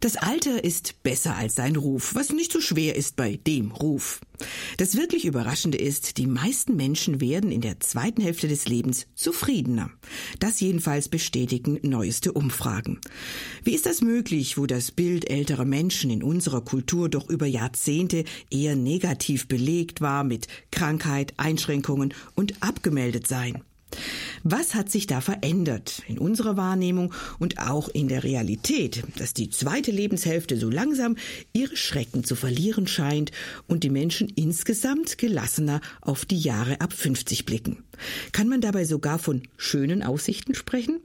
Das Alter ist besser als sein Ruf, was nicht so schwer ist bei dem Ruf. Das wirklich Überraschende ist, die meisten Menschen werden in der zweiten Hälfte des Lebens zufriedener. Das jedenfalls bestätigen neueste Umfragen. Wie ist das möglich, wo das Bild älterer Menschen in unserer Kultur doch über Jahrzehnte eher negativ belegt war mit Krankheit, Einschränkungen und abgemeldet sein? Was hat sich da verändert in unserer Wahrnehmung und auch in der Realität, dass die zweite Lebenshälfte so langsam ihre Schrecken zu verlieren scheint und die Menschen insgesamt gelassener auf die Jahre ab 50 blicken? Kann man dabei sogar von schönen Aussichten sprechen?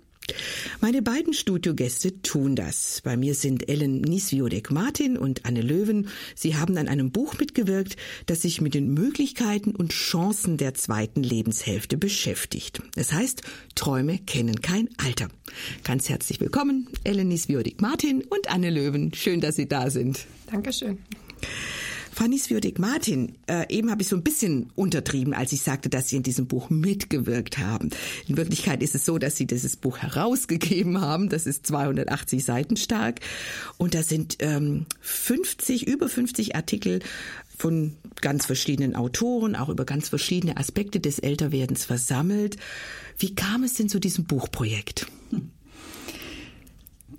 Meine beiden Studiogäste tun das. Bei mir sind Ellen Nisviodek-Martin und Anne Löwen. Sie haben an einem Buch mitgewirkt, das sich mit den Möglichkeiten und Chancen der zweiten Lebenshälfte beschäftigt. Es heißt, Träume kennen kein Alter. Ganz herzlich willkommen, Ellen Nisviodek-Martin und Anne Löwen. Schön, dass Sie da sind. Dankeschön. Fanny Sviodik-Martin, äh, eben habe ich so ein bisschen untertrieben, als ich sagte, dass Sie in diesem Buch mitgewirkt haben. In Wirklichkeit ist es so, dass Sie dieses Buch herausgegeben haben. Das ist 280 Seiten stark. Und da sind ähm, 50, über 50 Artikel von ganz verschiedenen Autoren, auch über ganz verschiedene Aspekte des Älterwerdens versammelt. Wie kam es denn zu diesem Buchprojekt?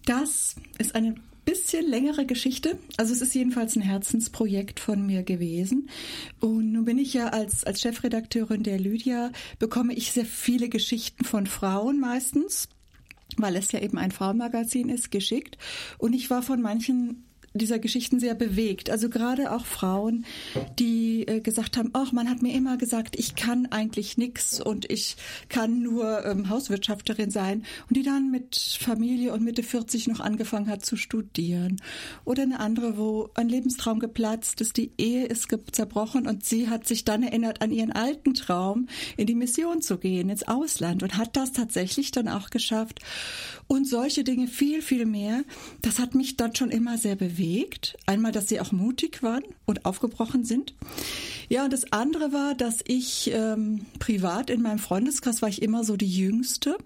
Das ist eine bisschen längere Geschichte. Also es ist jedenfalls ein Herzensprojekt von mir gewesen. Und nun bin ich ja als, als Chefredakteurin der Lydia, bekomme ich sehr viele Geschichten von Frauen meistens weil es ja eben ein Frauenmagazin ist, geschickt. Und ich war von manchen dieser Geschichten sehr bewegt. Also gerade auch Frauen, die äh, gesagt haben, ach, man hat mir immer gesagt, ich kann eigentlich nichts und ich kann nur ähm, Hauswirtschafterin sein und die dann mit Familie und Mitte 40 noch angefangen hat zu studieren. Oder eine andere, wo ein Lebenstraum geplatzt ist, die Ehe ist zerbrochen und sie hat sich dann erinnert an ihren alten Traum, in die Mission zu gehen, ins Ausland und hat das tatsächlich dann auch geschafft. Und solche Dinge viel, viel mehr. Das hat mich dann schon immer sehr bewegt bewegt. Einmal, dass sie auch mutig waren und aufgebrochen sind. Ja, und das andere war, dass ich ähm, privat in meinem Freundeskreis war ich immer so die Jüngste.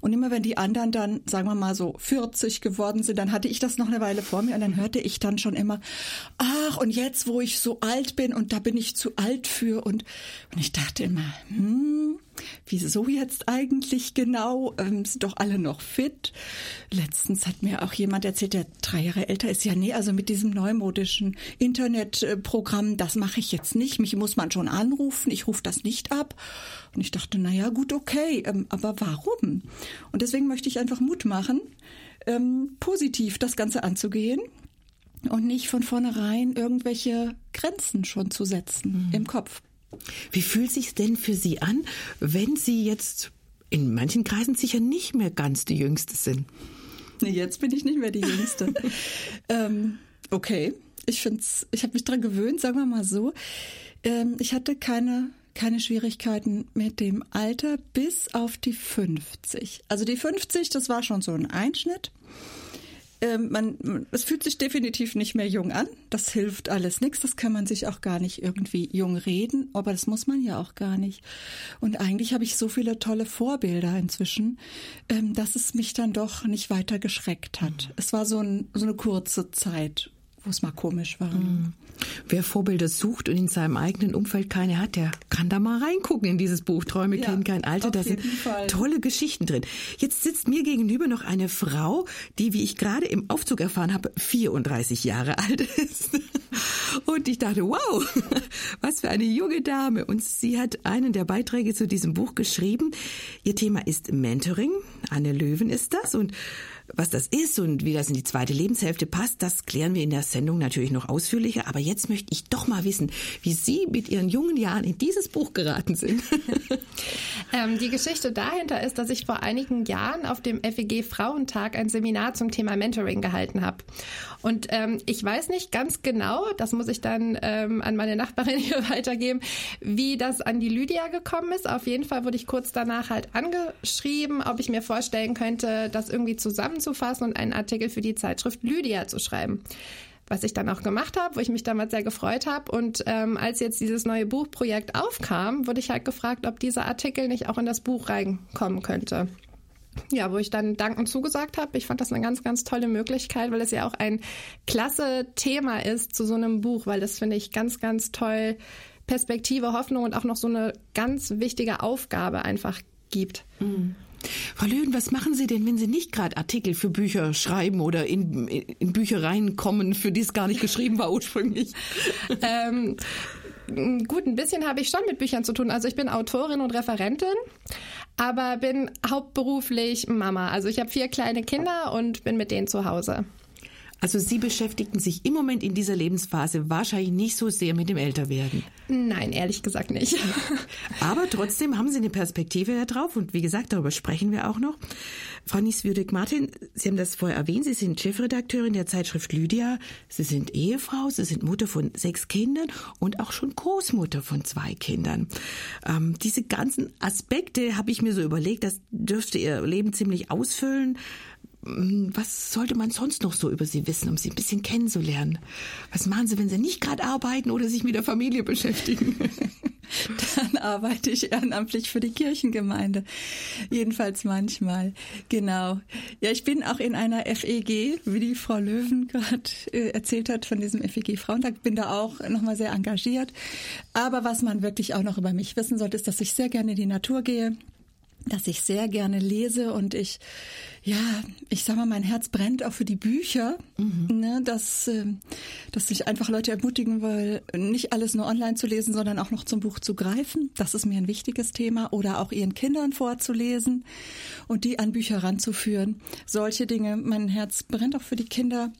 Und immer wenn die anderen dann, sagen wir mal so 40 geworden sind, dann hatte ich das noch eine Weile vor mir und dann hörte ich dann schon immer, ach, und jetzt, wo ich so alt bin und da bin ich zu alt für und, und ich dachte immer, hm, wieso jetzt eigentlich genau? Ähm, sind doch alle noch fit. Letztens hat mir auch jemand erzählt, der drei Jahre älter ist, ja, nee, also mit diesem neumodischen Internetprogramm, das mache ich jetzt nicht. Mich muss man schon anrufen. Ich rufe das nicht ab. Und ich dachte, na ja, gut, okay, ähm, aber warum? Und deswegen möchte ich einfach Mut machen, ähm, positiv das Ganze anzugehen und nicht von vornherein irgendwelche Grenzen schon zu setzen mhm. im Kopf. Wie fühlt sich denn für Sie an, wenn Sie jetzt in manchen Kreisen sicher nicht mehr ganz die Jüngste sind? Jetzt bin ich nicht mehr die Jüngste. ähm, okay, ich finde ich habe mich dran gewöhnt, sagen wir mal so. Ähm, ich hatte keine keine Schwierigkeiten mit dem Alter bis auf die 50. Also die 50, das war schon so ein Einschnitt. Ähm, man, es fühlt sich definitiv nicht mehr jung an. Das hilft alles nichts. Das kann man sich auch gar nicht irgendwie jung reden. Aber das muss man ja auch gar nicht. Und eigentlich habe ich so viele tolle Vorbilder inzwischen, ähm, dass es mich dann doch nicht weiter geschreckt hat. Es war so, ein, so eine kurze Zeit, wo es mal komisch war. Mhm. Wer Vorbilder sucht und in seinem eigenen Umfeld keine hat, der kann da mal reingucken in dieses Buch Träume ja, kennen kein Alter. Da sind Fall. tolle Geschichten drin. Jetzt sitzt mir gegenüber noch eine Frau, die, wie ich gerade im Aufzug erfahren habe, 34 Jahre alt ist. Und ich dachte, wow, was für eine junge Dame. Und sie hat einen der Beiträge zu diesem Buch geschrieben. Ihr Thema ist Mentoring. Anne Löwen ist das. Und was das ist und wie das in die zweite Lebenshälfte passt, das klären wir in der Sendung natürlich noch ausführlicher. Aber jetzt möchte ich doch mal wissen, wie Sie mit Ihren jungen Jahren in dieses Buch geraten sind. ähm, die Geschichte dahinter ist, dass ich vor einigen Jahren auf dem FEG Frauentag ein Seminar zum Thema Mentoring gehalten habe. Und ähm, ich weiß nicht ganz genau, das muss ich dann ähm, an meine Nachbarin hier weitergeben, wie das an die Lydia gekommen ist. Auf jeden Fall wurde ich kurz danach halt angeschrieben, ob ich mir vorstellen könnte, das irgendwie zusammenzufassen und einen Artikel für die Zeitschrift Lydia zu schreiben was ich dann auch gemacht habe, wo ich mich damals sehr gefreut habe. Und ähm, als jetzt dieses neue Buchprojekt aufkam, wurde ich halt gefragt, ob dieser Artikel nicht auch in das Buch reinkommen könnte. ja, wo ich dann dankend zugesagt habe. Ich fand das eine ganz, ganz tolle Möglichkeit, weil es ja auch ein klasse Thema ist zu so einem Buch, weil das finde ich ganz, ganz toll Perspektive, Hoffnung und auch noch so eine ganz wichtige Aufgabe einfach gibt. Mhm. Frau Löwen, was machen Sie denn, wenn Sie nicht gerade Artikel für Bücher schreiben oder in, in Büchereien kommen, für die es gar nicht geschrieben war ursprünglich? ähm, gut, ein bisschen habe ich schon mit Büchern zu tun. Also ich bin Autorin und Referentin, aber bin hauptberuflich Mama. Also ich habe vier kleine Kinder und bin mit denen zu Hause. Also Sie beschäftigten sich im Moment in dieser Lebensphase wahrscheinlich nicht so sehr mit dem Älterwerden. Nein, ehrlich gesagt nicht. Aber trotzdem haben Sie eine Perspektive da drauf und wie gesagt, darüber sprechen wir auch noch. Frau Nieswürdig-Martin, Sie haben das vorher erwähnt, Sie sind Chefredakteurin der Zeitschrift Lydia. Sie sind Ehefrau, Sie sind Mutter von sechs Kindern und auch schon Großmutter von zwei Kindern. Ähm, diese ganzen Aspekte habe ich mir so überlegt, das dürfte Ihr Leben ziemlich ausfüllen. Hm, was sollte man sonst noch so über Sie wissen, um Sie ein bisschen kennenzulernen? Was machen Sie, wenn Sie nicht gerade arbeiten oder sich mit der Familie beschäftigen? Dann arbeite ich ehrenamtlich für die Kirchengemeinde. Jedenfalls manchmal. Genau. Ja, ich bin auch in einer FEG, wie die Frau Löwen gerade äh, erzählt hat von diesem FEG Frauentag, bin da auch nochmal sehr engagiert. Aber was man wirklich auch noch über mich wissen sollte, ist, dass ich sehr gerne in die Natur gehe dass ich sehr gerne lese und ich, ja, ich sag mal, mein Herz brennt auch für die Bücher, mhm. ne, dass, ähm, dass ich einfach Leute ermutigen will, nicht alles nur online zu lesen, sondern auch noch zum Buch zu greifen. Das ist mir ein wichtiges Thema. Oder auch ihren Kindern vorzulesen und die an Bücher ranzuführen. Solche Dinge. Mein Herz brennt auch für die Kinder.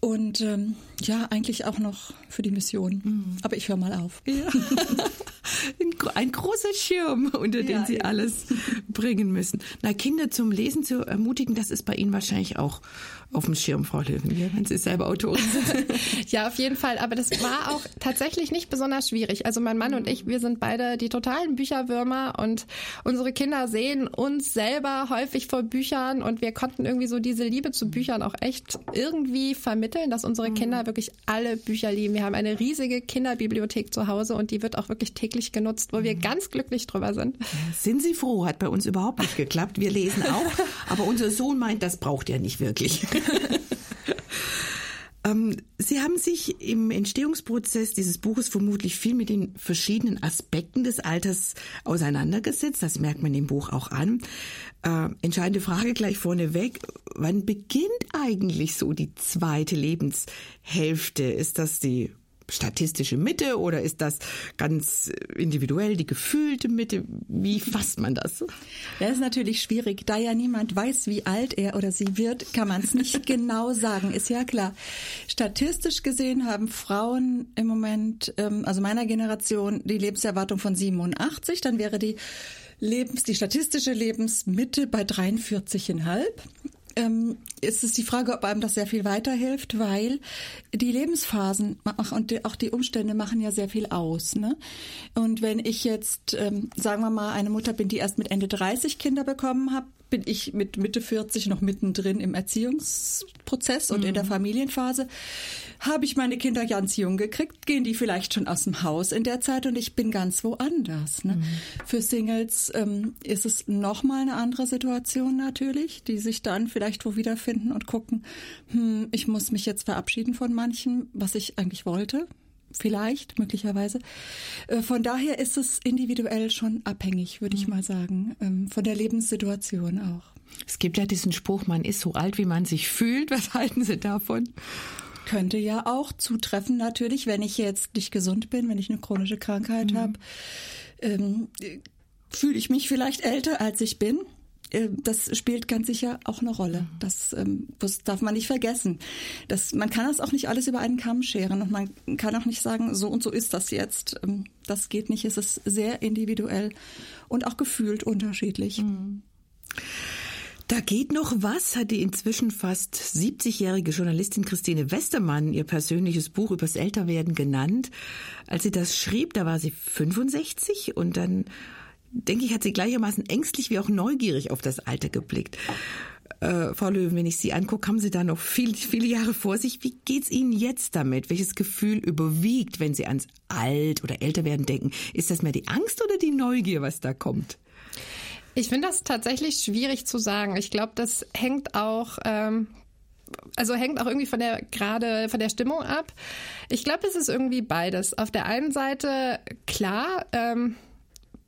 Und ähm, ja, eigentlich auch noch für die Mission. Mhm. Aber ich höre mal auf. Ja. Ein großer Schirm, unter den ja, Sie eben. alles bringen müssen. Na, Kinder zum Lesen zu ermutigen, das ist bei Ihnen wahrscheinlich auch auf dem Schirm, Frau Löwen, ja, wenn Sie selber Autorin sind. ja, auf jeden Fall. Aber das war auch tatsächlich nicht besonders schwierig. Also mein Mann und ich, wir sind beide die totalen Bücherwürmer und unsere Kinder sehen uns selber häufig vor Büchern und wir konnten irgendwie so diese Liebe zu Büchern auch echt irgendwie vermitteln, dass unsere Kinder wirklich alle Bücher lieben. Wir haben eine riesige Kinderbibliothek zu Hause und die wird auch wirklich täglich genutzt, wo wir ganz glücklich drüber sind. Sind Sie froh? Hat bei uns überhaupt nicht geklappt. Wir lesen auch, aber unser Sohn meint, das braucht er nicht wirklich. Ähm, Sie haben sich im Entstehungsprozess dieses Buches vermutlich viel mit den verschiedenen Aspekten des Alters auseinandergesetzt. Das merkt man im Buch auch an. Äh, entscheidende Frage gleich vorneweg. Wann beginnt eigentlich so die zweite Lebenshälfte? Ist das die statistische Mitte oder ist das ganz individuell die gefühlte Mitte? Wie fasst man das? Das ist natürlich schwierig. Da ja niemand weiß, wie alt er oder sie wird, kann man es nicht genau sagen. Ist ja klar. Statistisch gesehen haben Frauen im Moment, ähm, also meiner Generation, die Lebenserwartung von 87. Dann wäre die Lebens, die statistische Lebensmitte bei 43,5 ähm, ist es die Frage, ob einem das sehr viel weiterhilft, weil die Lebensphasen und auch die Umstände machen ja sehr viel aus. Ne? Und wenn ich jetzt, ähm, sagen wir mal, eine Mutter bin, die erst mit Ende 30 Kinder bekommen hat, bin ich mit Mitte 40 noch mittendrin im Erziehungsprozess und mhm. in der mhm. Familienphase. Habe ich meine Kinder ganz jung gekriegt, gehen die vielleicht schon aus dem Haus in der Zeit und ich bin ganz woanders. Ne? Mhm. Für Singles ähm, ist es nochmal eine andere Situation natürlich, die sich dann vielleicht wo wiederfinden und gucken, hm, ich muss mich jetzt verabschieden von manchen, was ich eigentlich wollte vielleicht, möglicherweise. Äh, von daher ist es individuell schon abhängig, würde ich mhm. mal sagen, ähm, von der Lebenssituation auch. Es gibt ja diesen Spruch, man ist so alt, wie man sich fühlt. Was halten Sie davon? Könnte ja auch zutreffen, natürlich, wenn ich jetzt nicht gesund bin, wenn ich eine chronische Krankheit mhm. habe. Ähm, fühle ich mich vielleicht älter, als ich bin. Äh, das spielt ganz sicher auch eine Rolle. Das, ähm, das darf man nicht vergessen. Das, man kann das auch nicht alles über einen Kamm scheren und man kann auch nicht sagen, so und so ist das jetzt. Ähm, das geht nicht. Es ist sehr individuell und auch gefühlt unterschiedlich. Mhm. Da geht noch was, hat die inzwischen fast 70-jährige Journalistin Christine Westermann ihr persönliches Buch übers Älterwerden genannt. Als sie das schrieb, da war sie 65 und dann denke ich, hat sie gleichermaßen ängstlich wie auch neugierig auf das Alter geblickt. Äh, Frau Löwen, wenn ich Sie angucke, haben Sie da noch viel, viele Jahre vor sich. Wie geht's Ihnen jetzt damit? Welches Gefühl überwiegt, wenn Sie ans Alt- oder Älterwerden denken? Ist das mehr die Angst oder die Neugier, was da kommt? Ich finde das tatsächlich schwierig zu sagen. Ich glaube, das hängt auch ähm, also hängt auch irgendwie von der gerade von der Stimmung ab. Ich glaube, es ist irgendwie beides. Auf der einen Seite klar. Ähm,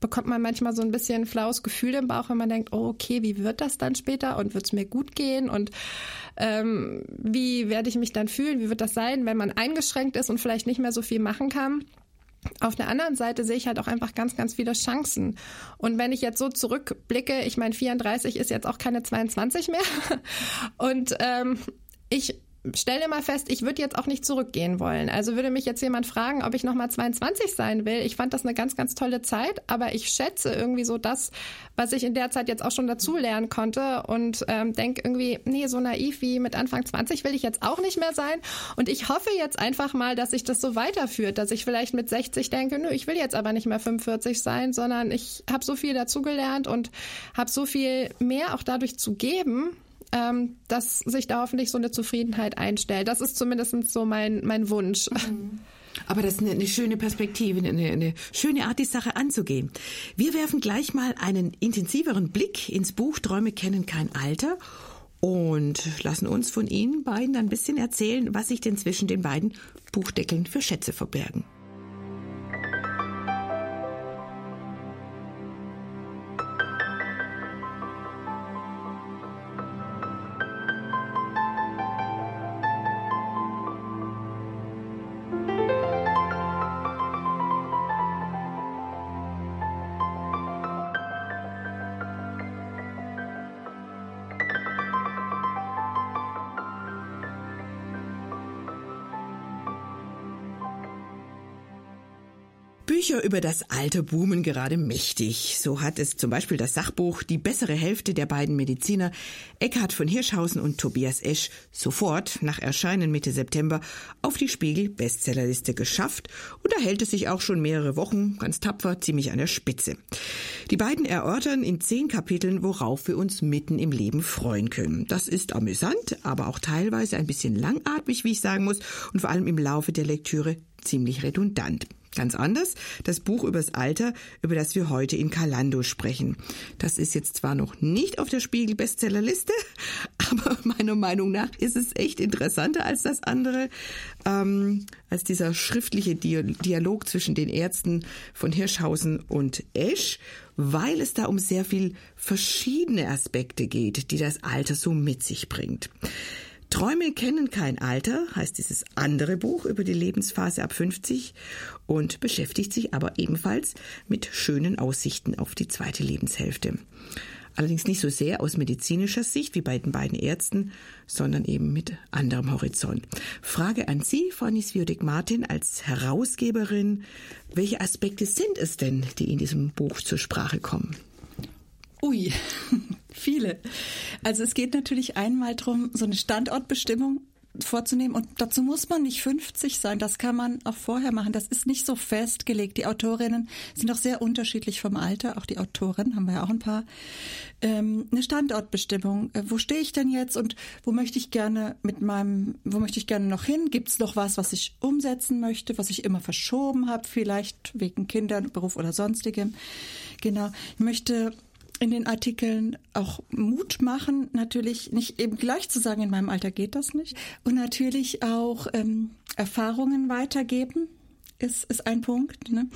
bekommt man manchmal so ein bisschen flaues Gefühl im Bauch, wenn man denkt, oh, okay, wie wird das dann später und wird es mir gut gehen und ähm, wie werde ich mich dann fühlen, wie wird das sein, wenn man eingeschränkt ist und vielleicht nicht mehr so viel machen kann. Auf der anderen Seite sehe ich halt auch einfach ganz, ganz viele Chancen. Und wenn ich jetzt so zurückblicke, ich meine, 34 ist jetzt auch keine 22 mehr. Und ähm, ich stell dir mal fest, ich würde jetzt auch nicht zurückgehen wollen. Also würde mich jetzt jemand fragen, ob ich nochmal 22 sein will. Ich fand das eine ganz, ganz tolle Zeit, aber ich schätze irgendwie so das, was ich in der Zeit jetzt auch schon dazu lernen konnte und ähm, denke irgendwie, nee, so naiv wie mit Anfang 20 will ich jetzt auch nicht mehr sein. Und ich hoffe jetzt einfach mal, dass sich das so weiterführt, dass ich vielleicht mit 60 denke, nö, ich will jetzt aber nicht mehr 45 sein, sondern ich habe so viel dazugelernt und habe so viel mehr auch dadurch zu geben ähm, dass sich da hoffentlich so eine Zufriedenheit einstellt. Das ist zumindest so mein, mein Wunsch. Mhm. Aber das ist eine, eine schöne Perspektive, eine, eine, schöne Art, die Sache anzugehen. Wir werfen gleich mal einen intensiveren Blick ins Buch Träume kennen kein Alter und lassen uns von Ihnen beiden ein bisschen erzählen, was sich denn zwischen den beiden Buchdeckeln für Schätze verbergen. Über das Alter boomen gerade mächtig. So hat es zum Beispiel das Sachbuch Die bessere Hälfte der beiden Mediziner Eckhard von Hirschhausen und Tobias Esch sofort nach Erscheinen Mitte September auf die Spiegel Bestsellerliste geschafft und da hält es sich auch schon mehrere Wochen ganz tapfer ziemlich an der Spitze. Die beiden erörtern in zehn Kapiteln, worauf wir uns mitten im Leben freuen können. Das ist amüsant, aber auch teilweise ein bisschen langatmig, wie ich sagen muss, und vor allem im Laufe der Lektüre ziemlich redundant. Ganz anders das Buch übers Alter, über das wir heute in Kalando sprechen. Das ist jetzt zwar noch nicht auf der Spiegel Bestsellerliste, aber meiner Meinung nach ist es echt interessanter als das andere, ähm, als dieser schriftliche Dialog zwischen den Ärzten von Hirschhausen und Esch, weil es da um sehr viel verschiedene Aspekte geht, die das Alter so mit sich bringt. Träume kennen kein Alter, heißt dieses andere Buch über die Lebensphase ab 50 und beschäftigt sich aber ebenfalls mit schönen Aussichten auf die zweite Lebenshälfte. Allerdings nicht so sehr aus medizinischer Sicht wie bei den beiden Ärzten, sondern eben mit anderem Horizont. Frage an Sie, Frau Nisviodik-Martin, als Herausgeberin. Welche Aspekte sind es denn, die in diesem Buch zur Sprache kommen? Ui, viele. Also es geht natürlich einmal darum, so eine Standortbestimmung vorzunehmen. Und dazu muss man nicht 50 sein. Das kann man auch vorher machen. Das ist nicht so festgelegt. Die Autorinnen sind auch sehr unterschiedlich vom Alter. Auch die Autoren haben wir ja auch ein paar. Ähm, eine Standortbestimmung. Äh, wo stehe ich denn jetzt und wo möchte ich gerne mit meinem, wo möchte ich gerne noch hin? Gibt es noch was, was ich umsetzen möchte, was ich immer verschoben habe, vielleicht wegen Kindern, Beruf oder sonstigem? Genau. Ich möchte in den Artikeln auch Mut machen, natürlich nicht eben gleich zu sagen, in meinem Alter geht das nicht. Und natürlich auch ähm, Erfahrungen weitergeben, ist, ist ein Punkt. Ne?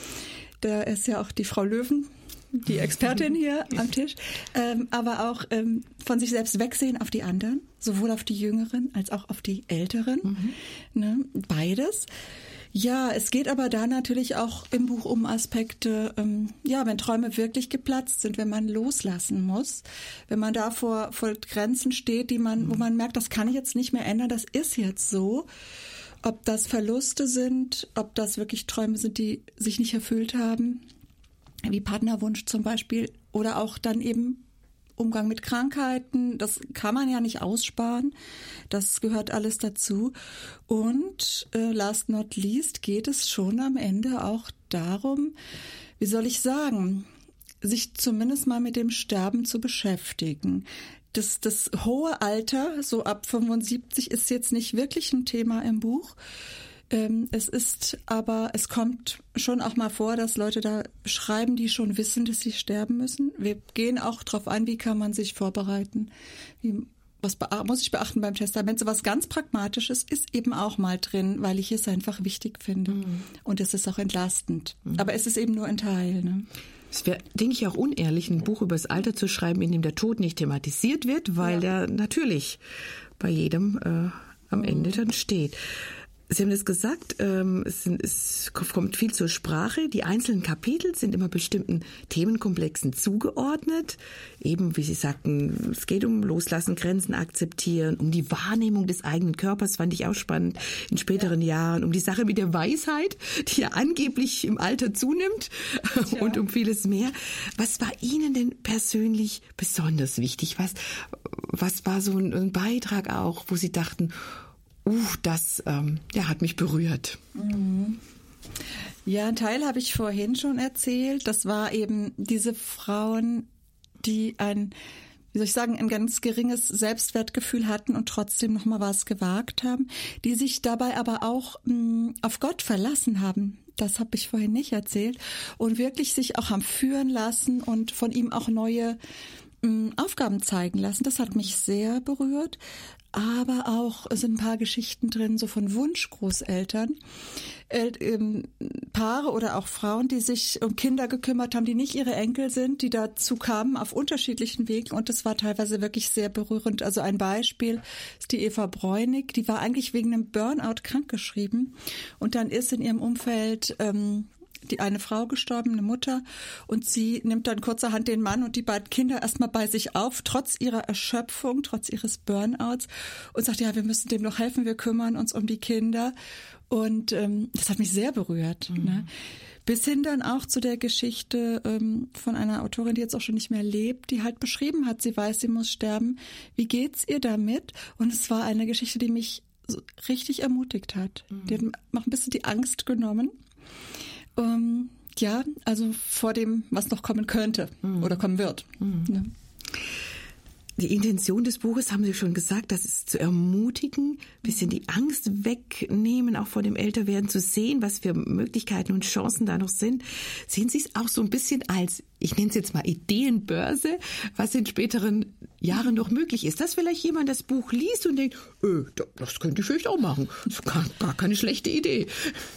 Da ist ja auch die Frau Löwen, die Expertin hier am Tisch, ähm, aber auch ähm, von sich selbst wegsehen auf die anderen, sowohl auf die Jüngeren als auch auf die Älteren. Mhm. Ne? Beides. Ja, es geht aber da natürlich auch im Buch um Aspekte, ähm, ja, wenn Träume wirklich geplatzt sind, wenn man loslassen muss, wenn man da vor, vor Grenzen steht, die man, wo man merkt, das kann ich jetzt nicht mehr ändern, das ist jetzt so. Ob das Verluste sind, ob das wirklich Träume sind, die sich nicht erfüllt haben, wie Partnerwunsch zum Beispiel, oder auch dann eben Umgang mit Krankheiten, das kann man ja nicht aussparen. Das gehört alles dazu. Und äh, last not least geht es schon am Ende auch darum, wie soll ich sagen, sich zumindest mal mit dem Sterben zu beschäftigen. Das, das hohe Alter, so ab 75, ist jetzt nicht wirklich ein Thema im Buch. Ähm, es ist aber, es kommt schon auch mal vor, dass Leute da schreiben, die schon wissen, dass sie sterben müssen. Wir gehen auch darauf ein, wie kann man sich vorbereiten, wie was muss ich beachten beim Testament? So was ganz Pragmatisches ist eben auch mal drin, weil ich es einfach wichtig finde. Mhm. Und es ist auch entlastend. Mhm. Aber es ist eben nur ein Teil. Ne? Es wäre, denke ich, auch unehrlich, ein Buch über das Alter zu schreiben, in dem der Tod nicht thematisiert wird, weil ja. der natürlich bei jedem äh, am Ende dann steht. Sie haben das gesagt, ähm, es, sind, es, kommt viel zur Sprache. Die einzelnen Kapitel sind immer bestimmten Themenkomplexen zugeordnet. Eben, wie Sie sagten, es geht um Loslassen, Grenzen akzeptieren, um die Wahrnehmung des eigenen Körpers, fand ich auch spannend in späteren ja. Jahren, um die Sache mit der Weisheit, die ja angeblich im Alter zunimmt ja. und um vieles mehr. Was war Ihnen denn persönlich besonders wichtig? Was, was war so ein, ein Beitrag auch, wo Sie dachten, uh, das ähm, ja, hat mich berührt. Mhm. Ja, ein Teil habe ich vorhin schon erzählt. Das war eben diese Frauen, die ein, wie soll ich sagen, ein ganz geringes Selbstwertgefühl hatten und trotzdem noch mal was gewagt haben, die sich dabei aber auch mh, mm, auf Gott verlassen haben. Das habe ich vorhin nicht erzählt und wirklich sich auch haben führen lassen und von ihm auch neue mm, Aufgaben zeigen lassen. Das hat mich sehr berührt aber auch sind ein paar Geschichten drin, so von Wunschgroßeltern, äh, ähm, Paare oder auch Frauen, die sich um Kinder gekümmert haben, die nicht ihre Enkel sind, die dazu kamen auf unterschiedlichen Wegen. Und das war teilweise wirklich sehr berührend. Also ein Beispiel ist die Eva Bräunig, die war eigentlich wegen einem Burnout krankgeschrieben. Und dann ist in ihrem Umfeld ähm, die eine Frau gestorben, eine Mutter, und sie nimmt dann kurzerhand den Mann und die beiden Kinder erstmal bei sich auf, trotz ihrer Erschöpfung, trotz ihres Burnouts, und sagt, ja, wir müssen dem noch helfen, wir kümmern uns um die Kinder. Und ähm, das hat mich sehr berührt. Mhm. Ne? Bis hin dann auch zu der Geschichte ähm, von einer Autorin, die jetzt auch schon nicht mehr lebt, die halt beschrieben hat, sie weiß, sie muss sterben. Wie geht's ihr damit? Und es war eine Geschichte, die mich richtig ermutigt hat. Mhm. Die hat auch ein bisschen die Angst genommen. Ähm, ja, also vor dem, was noch kommen könnte mhm. oder kommen wird. Mhm. Ja. Die Intention des Buches haben Sie schon gesagt, das ist zu ermutigen, bisschen die Angst wegnehmen, auch vor dem Älterwerden zu sehen, was für Möglichkeiten und Chancen da noch sind. Sehen Sie es auch so ein bisschen als, ich nenne es jetzt mal Ideenbörse, was in späteren Jahren noch möglich ist, dass vielleicht jemand das Buch liest und denkt, öh, das könnte ich vielleicht auch machen. Das ist gar, gar keine schlechte Idee.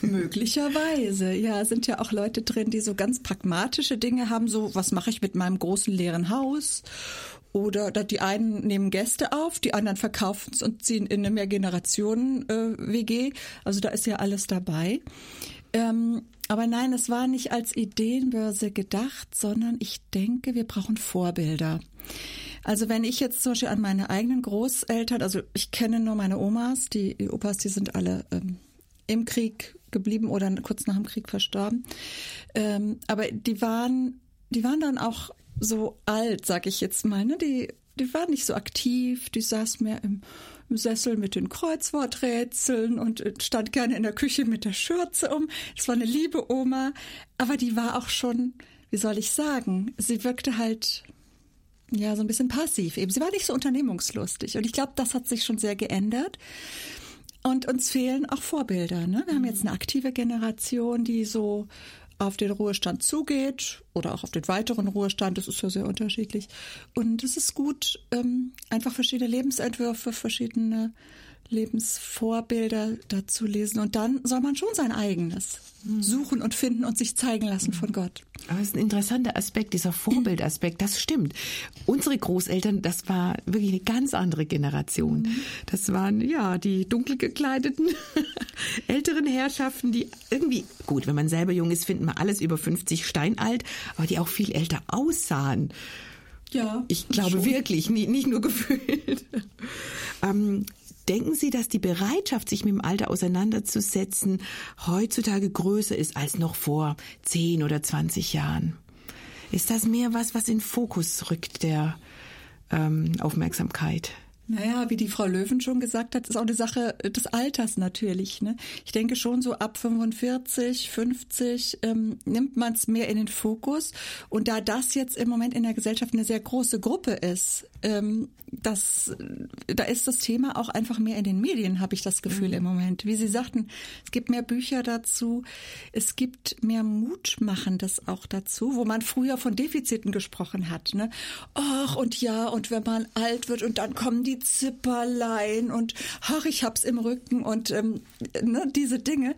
Möglicherweise, ja, sind ja auch Leute drin, die so ganz pragmatische Dinge haben, so was mache ich mit meinem großen leeren Haus oder die einen nehmen Gäste auf, die anderen verkaufen es und ziehen in eine Mehrgenerationen-WG. Äh, also da ist ja alles dabei. Ähm, aber nein, es war nicht als Ideenbörse gedacht, sondern ich denke, wir brauchen Vorbilder. Also wenn ich jetzt zum Beispiel an meine eigenen Großeltern, also ich kenne nur meine Omas, die, Opas, die sind alle ähm, im Krieg geblieben oder kurz nach dem Krieg verstorben. Ähm, aber die waren, die waren dann auch so alt, sag ich jetzt mal. Ne? Die, die war nicht so aktiv, die saß mehr im, im Sessel mit den Kreuzworträtseln und stand gerne in der Küche mit der Schürze um. Das war eine liebe Oma, aber die war auch schon, wie soll ich sagen, sie wirkte halt ja so ein bisschen passiv eben. Sie war nicht so unternehmungslustig und ich glaube, das hat sich schon sehr geändert. Und uns fehlen auch Vorbilder. Ne? Wir haben jetzt eine aktive Generation, die so auf den Ruhestand zugeht oder auch auf den weiteren Ruhestand. Das ist ja sehr unterschiedlich. Und es ist gut, ähm, einfach verschiedene Lebensentwürfe, verschiedene Lebensvorbilder dazu lesen. Und dann soll man schon sein eigenes suchen und finden und sich zeigen lassen von Gott. Aber es ist ein interessanter Aspekt, dieser Vorbildaspekt. Das stimmt. Unsere Großeltern, das war wirklich eine ganz andere Generation. Das waren ja die dunkel gekleideten älteren Herrschaften, die irgendwie, gut, wenn man selber jung ist, finden wir alles über 50 steinalt, aber die auch viel älter aussahen. Ja. Ich glaube schon. wirklich, nicht, nicht nur gefühlt. ähm, Denken Sie, dass die Bereitschaft, sich mit dem Alter auseinanderzusetzen, heutzutage größer ist als noch vor 10 oder 20 Jahren? Ist das mehr was, was in Fokus rückt der ähm, Aufmerksamkeit? Naja, wie die Frau Löwen schon gesagt hat, ist auch eine Sache des Alters natürlich. Ne? Ich denke schon so ab 45, 50 ähm, nimmt man es mehr in den Fokus. Und da das jetzt im Moment in der Gesellschaft eine sehr große Gruppe ist, ähm, das, da ist das Thema auch einfach mehr in den Medien, habe ich das Gefühl mhm. im Moment. Wie Sie sagten, es gibt mehr Bücher dazu, es gibt mehr Mutmachendes auch dazu, wo man früher von Defiziten gesprochen hat. Ne? Ach und ja, und wenn man alt wird und dann kommen die Zipperlein und ach, ich hab's im Rücken und ähm, ne, diese Dinge,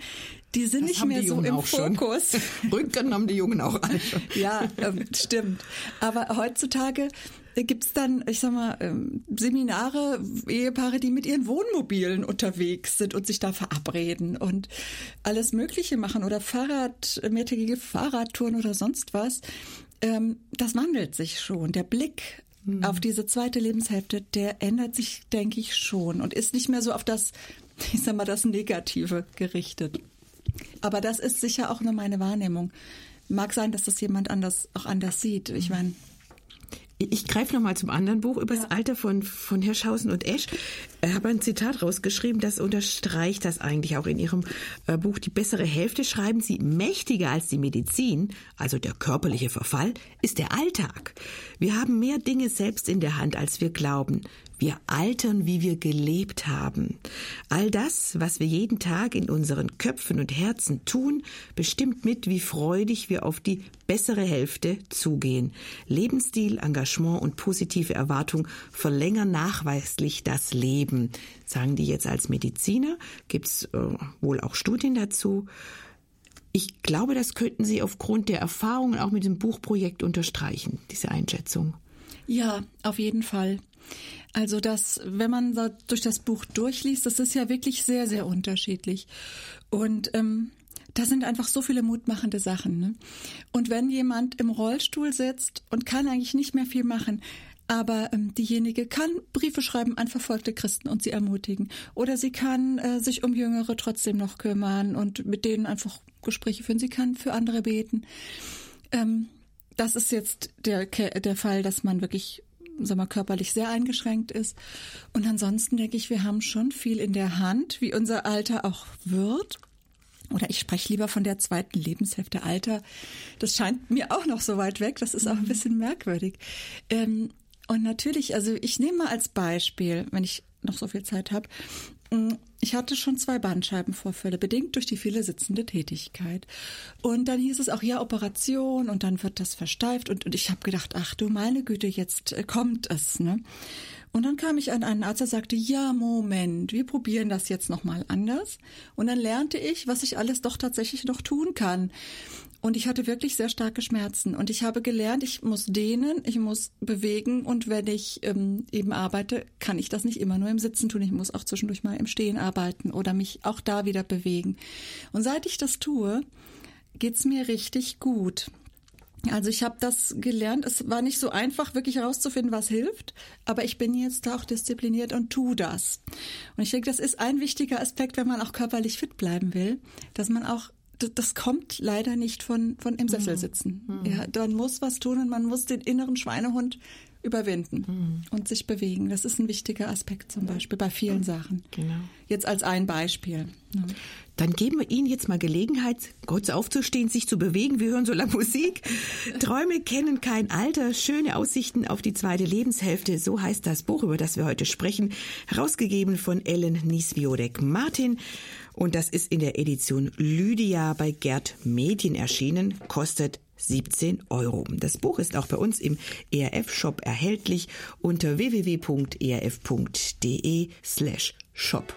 die sind das nicht mehr so im Fokus. Rücken haben die Jungen auch alle schon. Ja, ähm, stimmt. Aber heutzutage gibt's dann, ich sag mal, ähm, Seminare, Ehepaare, die mit ihren Wohnmobilen unterwegs sind und sich da verabreden und alles Mögliche machen oder Fahrrad, mehrtägige Fahrradtouren oder sonst was. Ähm, das wandelt sich schon. Der Blick mhm. auf diese zweite Lebenshälfte, der ändert sich, denke ich, schon und ist nicht mehr so auf das, ich sag mal, das Negative gerichtet. Aber das ist sicher auch nur meine Wahrnehmung. Mag sein, dass das jemand anders auch anders sieht. Ich meine, ich greife nochmal zum anderen Buch über das ja. Alter von, von Hirschhausen und Esch. Ich habe ein Zitat rausgeschrieben, das unterstreicht das eigentlich auch in Ihrem äh, Buch. Die bessere Hälfte schreiben Sie, mächtiger als die Medizin, also der körperliche Verfall, ist der Alltag. Wir haben mehr Dinge selbst in der Hand, als wir glauben. Wir altern, wie wir gelebt haben. All das, was wir jeden Tag in unseren Köpfen und Herzen tun, bestimmt mit, wie freudig wir auf die bessere Hälfte zugehen. Lebensstil, Engagement und positive Erwartung verlängern nachweislich das Leben. Sagen die jetzt als Mediziner? Gibt's äh, wohl auch Studien dazu? Ich glaube, das könnten Sie aufgrund der Erfahrungen auch mit dem Buchprojekt unterstreichen, diese Einschätzung. Ja, auf jeden Fall. Also das, wenn man so durch das Buch durchliest, das ist ja wirklich sehr, sehr unterschiedlich. Und ähm, da sind einfach so viele mutmachende Sachen. Ne? Und wenn jemand im Rollstuhl sitzt und kann eigentlich nicht mehr viel machen, aber ähm, diejenige kann Briefe schreiben an verfolgte Christen und sie ermutigen. Oder sie kann äh, sich um Jüngere trotzdem noch kümmern und mit denen einfach Gespräche führen. Sie kann für andere beten. Ähm, das ist jetzt der, der Fall, dass man wirklich sag mal, körperlich sehr eingeschränkt ist. Und ansonsten denke ich, wir haben schon viel in der Hand, wie unser Alter auch wird. Oder ich spreche lieber von der zweiten Lebenshälfte Alter. Das scheint mir auch noch so weit weg. Das ist auch ein mhm. bisschen merkwürdig. Ähm, und natürlich, also ich nehme mal als Beispiel, wenn ich noch so viel Zeit habe, ich hatte schon zwei Bandscheibenvorfälle, bedingt durch die viele sitzende Tätigkeit. Und dann hieß es auch, ja, Operation und dann wird das versteift. Und, und ich habe gedacht, ach du meine Güte, jetzt äh, kommt es. Ne? Und dann kam ich an einen Arzt, der sagte, ja, Moment, wir probieren das jetzt nochmal anders. Und dann lernte ich, was ich alles doch tatsächlich noch tun kann. Und ich hatte wirklich sehr starke Schmerzen. Und ich habe gelernt, ich muss dehnen, ich muss bewegen. Und wenn ich ähm, eben arbeite, kann ich das nicht immer nur im Sitzen tun. Ich muss auch zwischendurch mal im Stehen arbeiten oder mich auch da wieder bewegen. Und seit ich das tue, geht's mir richtig gut. Also ich habe das gelernt. Es war nicht so einfach, wirklich herauszufinden, was hilft, aber ich bin jetzt auch diszipliniert und tu das. Und ich denke, das ist ein wichtiger Aspekt, wenn man auch körperlich fit bleiben will, dass man auch das kommt leider nicht von, von im Sessel mhm. sitzen. Mhm. Ja, man muss was tun und man muss den inneren Schweinehund überwinden mhm. und sich bewegen. Das ist ein wichtiger Aspekt zum Beispiel bei vielen Sachen. Genau. Jetzt als ein Beispiel. Ja. Dann geben wir Ihnen jetzt mal Gelegenheit, kurz aufzustehen, sich zu bewegen. Wir hören so lange Musik. Träume kennen kein Alter. Schöne Aussichten auf die zweite Lebenshälfte. So heißt das Buch, über das wir heute sprechen. Herausgegeben von Ellen Nieswiodek Martin. Und das ist in der Edition Lydia bei Gerd Medien erschienen. Kostet 17 Euro. Das Buch ist auch bei uns im ERF-Shop erhältlich unter www.erf.de slash shop.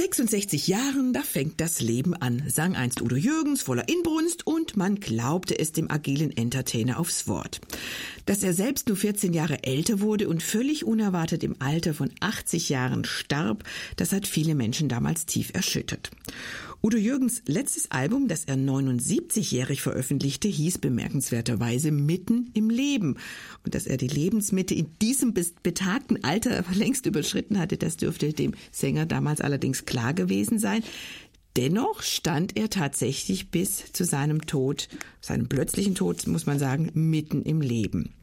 66 Jahren, da fängt das Leben an, sang einst Udo Jürgens voller Inbrunst und man glaubte es dem agilen Entertainer aufs Wort. Dass er selbst nur 14 Jahre älter wurde und völlig unerwartet im Alter von 80 Jahren starb, das hat viele Menschen damals tief erschüttert. Udo Jürgens letztes Album, das er 79-jährig veröffentlichte, hieß bemerkenswerterweise Mitten im Leben. Und dass er die Lebensmitte in diesem betagten Alter längst überschritten hatte, das dürfte dem Sänger damals allerdings klar gewesen sein. Dennoch stand er tatsächlich bis zu seinem Tod, seinem plötzlichen Tod, muss man sagen, mitten im Leben.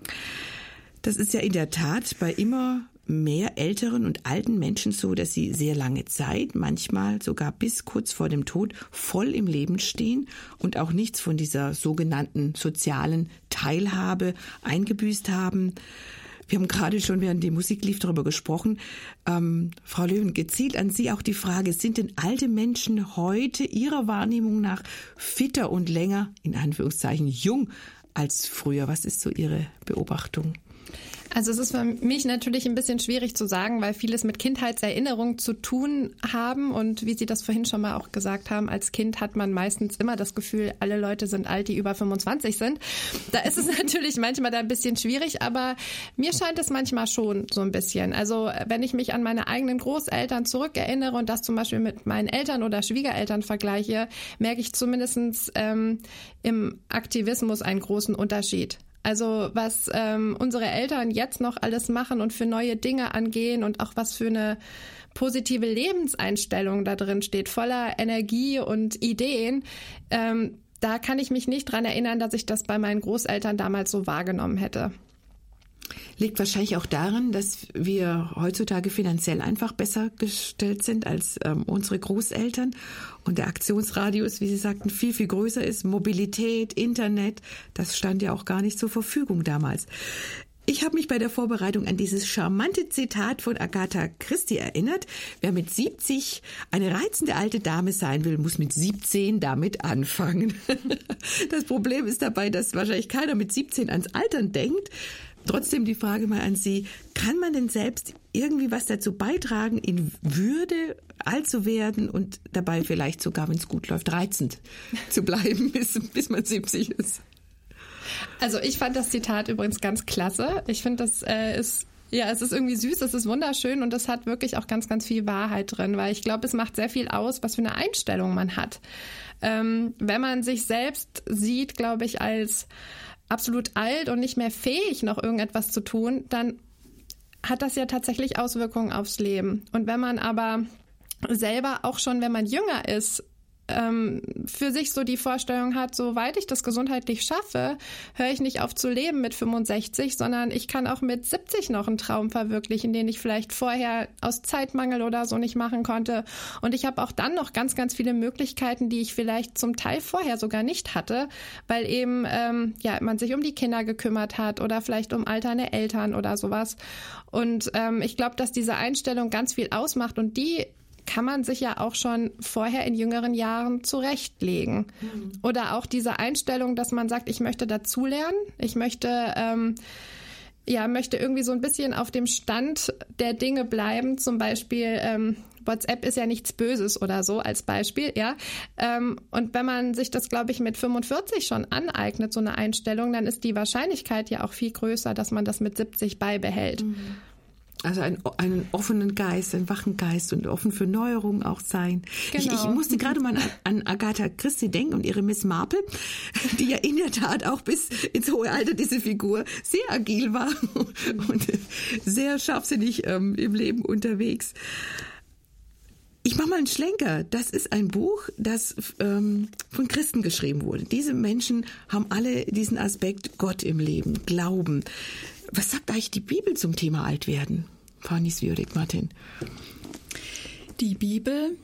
Das ist ja in der Tat bei immer mehr älteren und alten Menschen so, dass sie sehr lange Zeit, manchmal sogar bis kurz vor dem Tod, voll im Leben stehen und auch nichts von dieser sogenannten sozialen Teilhabe eingebüßt haben. Wir haben gerade schon, während die Musik lief, darüber gesprochen. Ähm, Frau Löwen, gezielt an Sie auch die Frage, sind denn alte Menschen heute Ihrer Wahrnehmung nach fitter und länger, in Anführungszeichen, jung als früher? Was ist so Ihre Beobachtung? Also es ist für mich natürlich ein bisschen schwierig zu sagen, weil vieles mit Kindheitserinnerungen zu tun haben. Und wie Sie das vorhin schon mal auch gesagt haben, als Kind hat man meistens immer das Gefühl, alle Leute sind alt, die über 25 sind. Da ist es natürlich manchmal da ein bisschen schwierig, aber mir scheint es manchmal schon so ein bisschen. Also wenn ich mich an meine eigenen Großeltern zurückerinnere und das zum Beispiel mit meinen Eltern oder Schwiegereltern vergleiche, merke ich zumindest ähm, im Aktivismus einen großen Unterschied. Also was ähm, unsere Eltern jetzt noch alles machen und für neue Dinge angehen und auch was für eine positive Lebenseinstellung da drin steht, voller Energie und Ideen. Ähm, da kann ich mich nicht dran erinnern, dass ich das bei meinen Großeltern damals so wahrgenommen hätte. Liegt wahrscheinlich auch daran, dass wir heutzutage finanziell einfach besser gestellt sind als ähm, unsere Großeltern und der Aktionsradius, wie Sie sagten, viel, viel größer ist. Mobilität, Internet, das stand ja auch gar nicht zur Verfügung damals. Ich habe mich bei der Vorbereitung an dieses charmante Zitat von Agatha Christie erinnert. Wer mit 70 eine reizende alte Dame sein will, muss mit 17 damit anfangen. Das Problem ist dabei, dass wahrscheinlich keiner mit 17 ans Altern denkt. Trotzdem die Frage mal an Sie, kann man denn selbst irgendwie was dazu beitragen, in Würde alt zu werden und dabei vielleicht sogar, wenn es gut läuft, reizend zu bleiben, bis, bis man 70 ist? Also ich fand das Zitat übrigens ganz klasse. Ich finde, das äh, ist ja, es ist irgendwie süß, es ist wunderschön und es hat wirklich auch ganz, ganz viel Wahrheit drin, weil ich glaube, es macht sehr viel aus, was für eine Einstellung man hat. Ähm, wenn man sich selbst sieht, glaube ich, als absolut alt und nicht mehr fähig, noch irgendetwas zu tun, dann hat das ja tatsächlich Auswirkungen aufs Leben. Und wenn man aber selber auch schon, wenn man jünger ist, ähm, für sich so die Vorstellung hat, soweit ich das gesundheitlich schaffe, höre ich nicht auf zu leben mit 65, sondern ich kann auch mit 70 noch einen Traum verwirklichen, den ich vielleicht vorher aus Zeitmangel oder so nicht machen konnte. Und ich habe auch dann noch ganz, ganz viele Möglichkeiten, die ich vielleicht zum Teil vorher sogar nicht hatte, weil eben ähm, ja man sich um die Kinder gekümmert hat oder vielleicht um alternde Eltern oder sowas. Und ähm, ich glaube, dass diese Einstellung ganz viel ausmacht und die kann man sich ja auch schon vorher in jüngeren Jahren zurechtlegen. Mhm. Oder auch diese Einstellung, dass man sagt, ich möchte dazulernen, ich möchte ähm, ja, möchte irgendwie so ein bisschen auf dem Stand der Dinge bleiben. Zum Beispiel, ähm, WhatsApp ist ja nichts Böses oder so als Beispiel, ja. Ähm, und wenn man sich das, glaube ich, mit 45 schon aneignet, so eine Einstellung, dann ist die Wahrscheinlichkeit ja auch viel größer, dass man das mit 70 beibehält. Mhm. Also ein, einen offenen Geist, einen wachen Geist und offen für Neuerungen auch sein. Genau. Ich, ich genau. musste gerade mal an, an Agatha Christie denken und ihre Miss Marple, die ja in der Tat auch bis ins hohe Alter diese Figur sehr agil war und sehr scharfsinnig ähm, im Leben unterwegs. Ich mache mal einen Schlenker. Das ist ein Buch, das ähm, von Christen geschrieben wurde. Diese Menschen haben alle diesen Aspekt Gott im Leben, Glauben. Was sagt eigentlich die Bibel zum Thema Altwerden? Fanny Sviorik, Martin. Die Bibel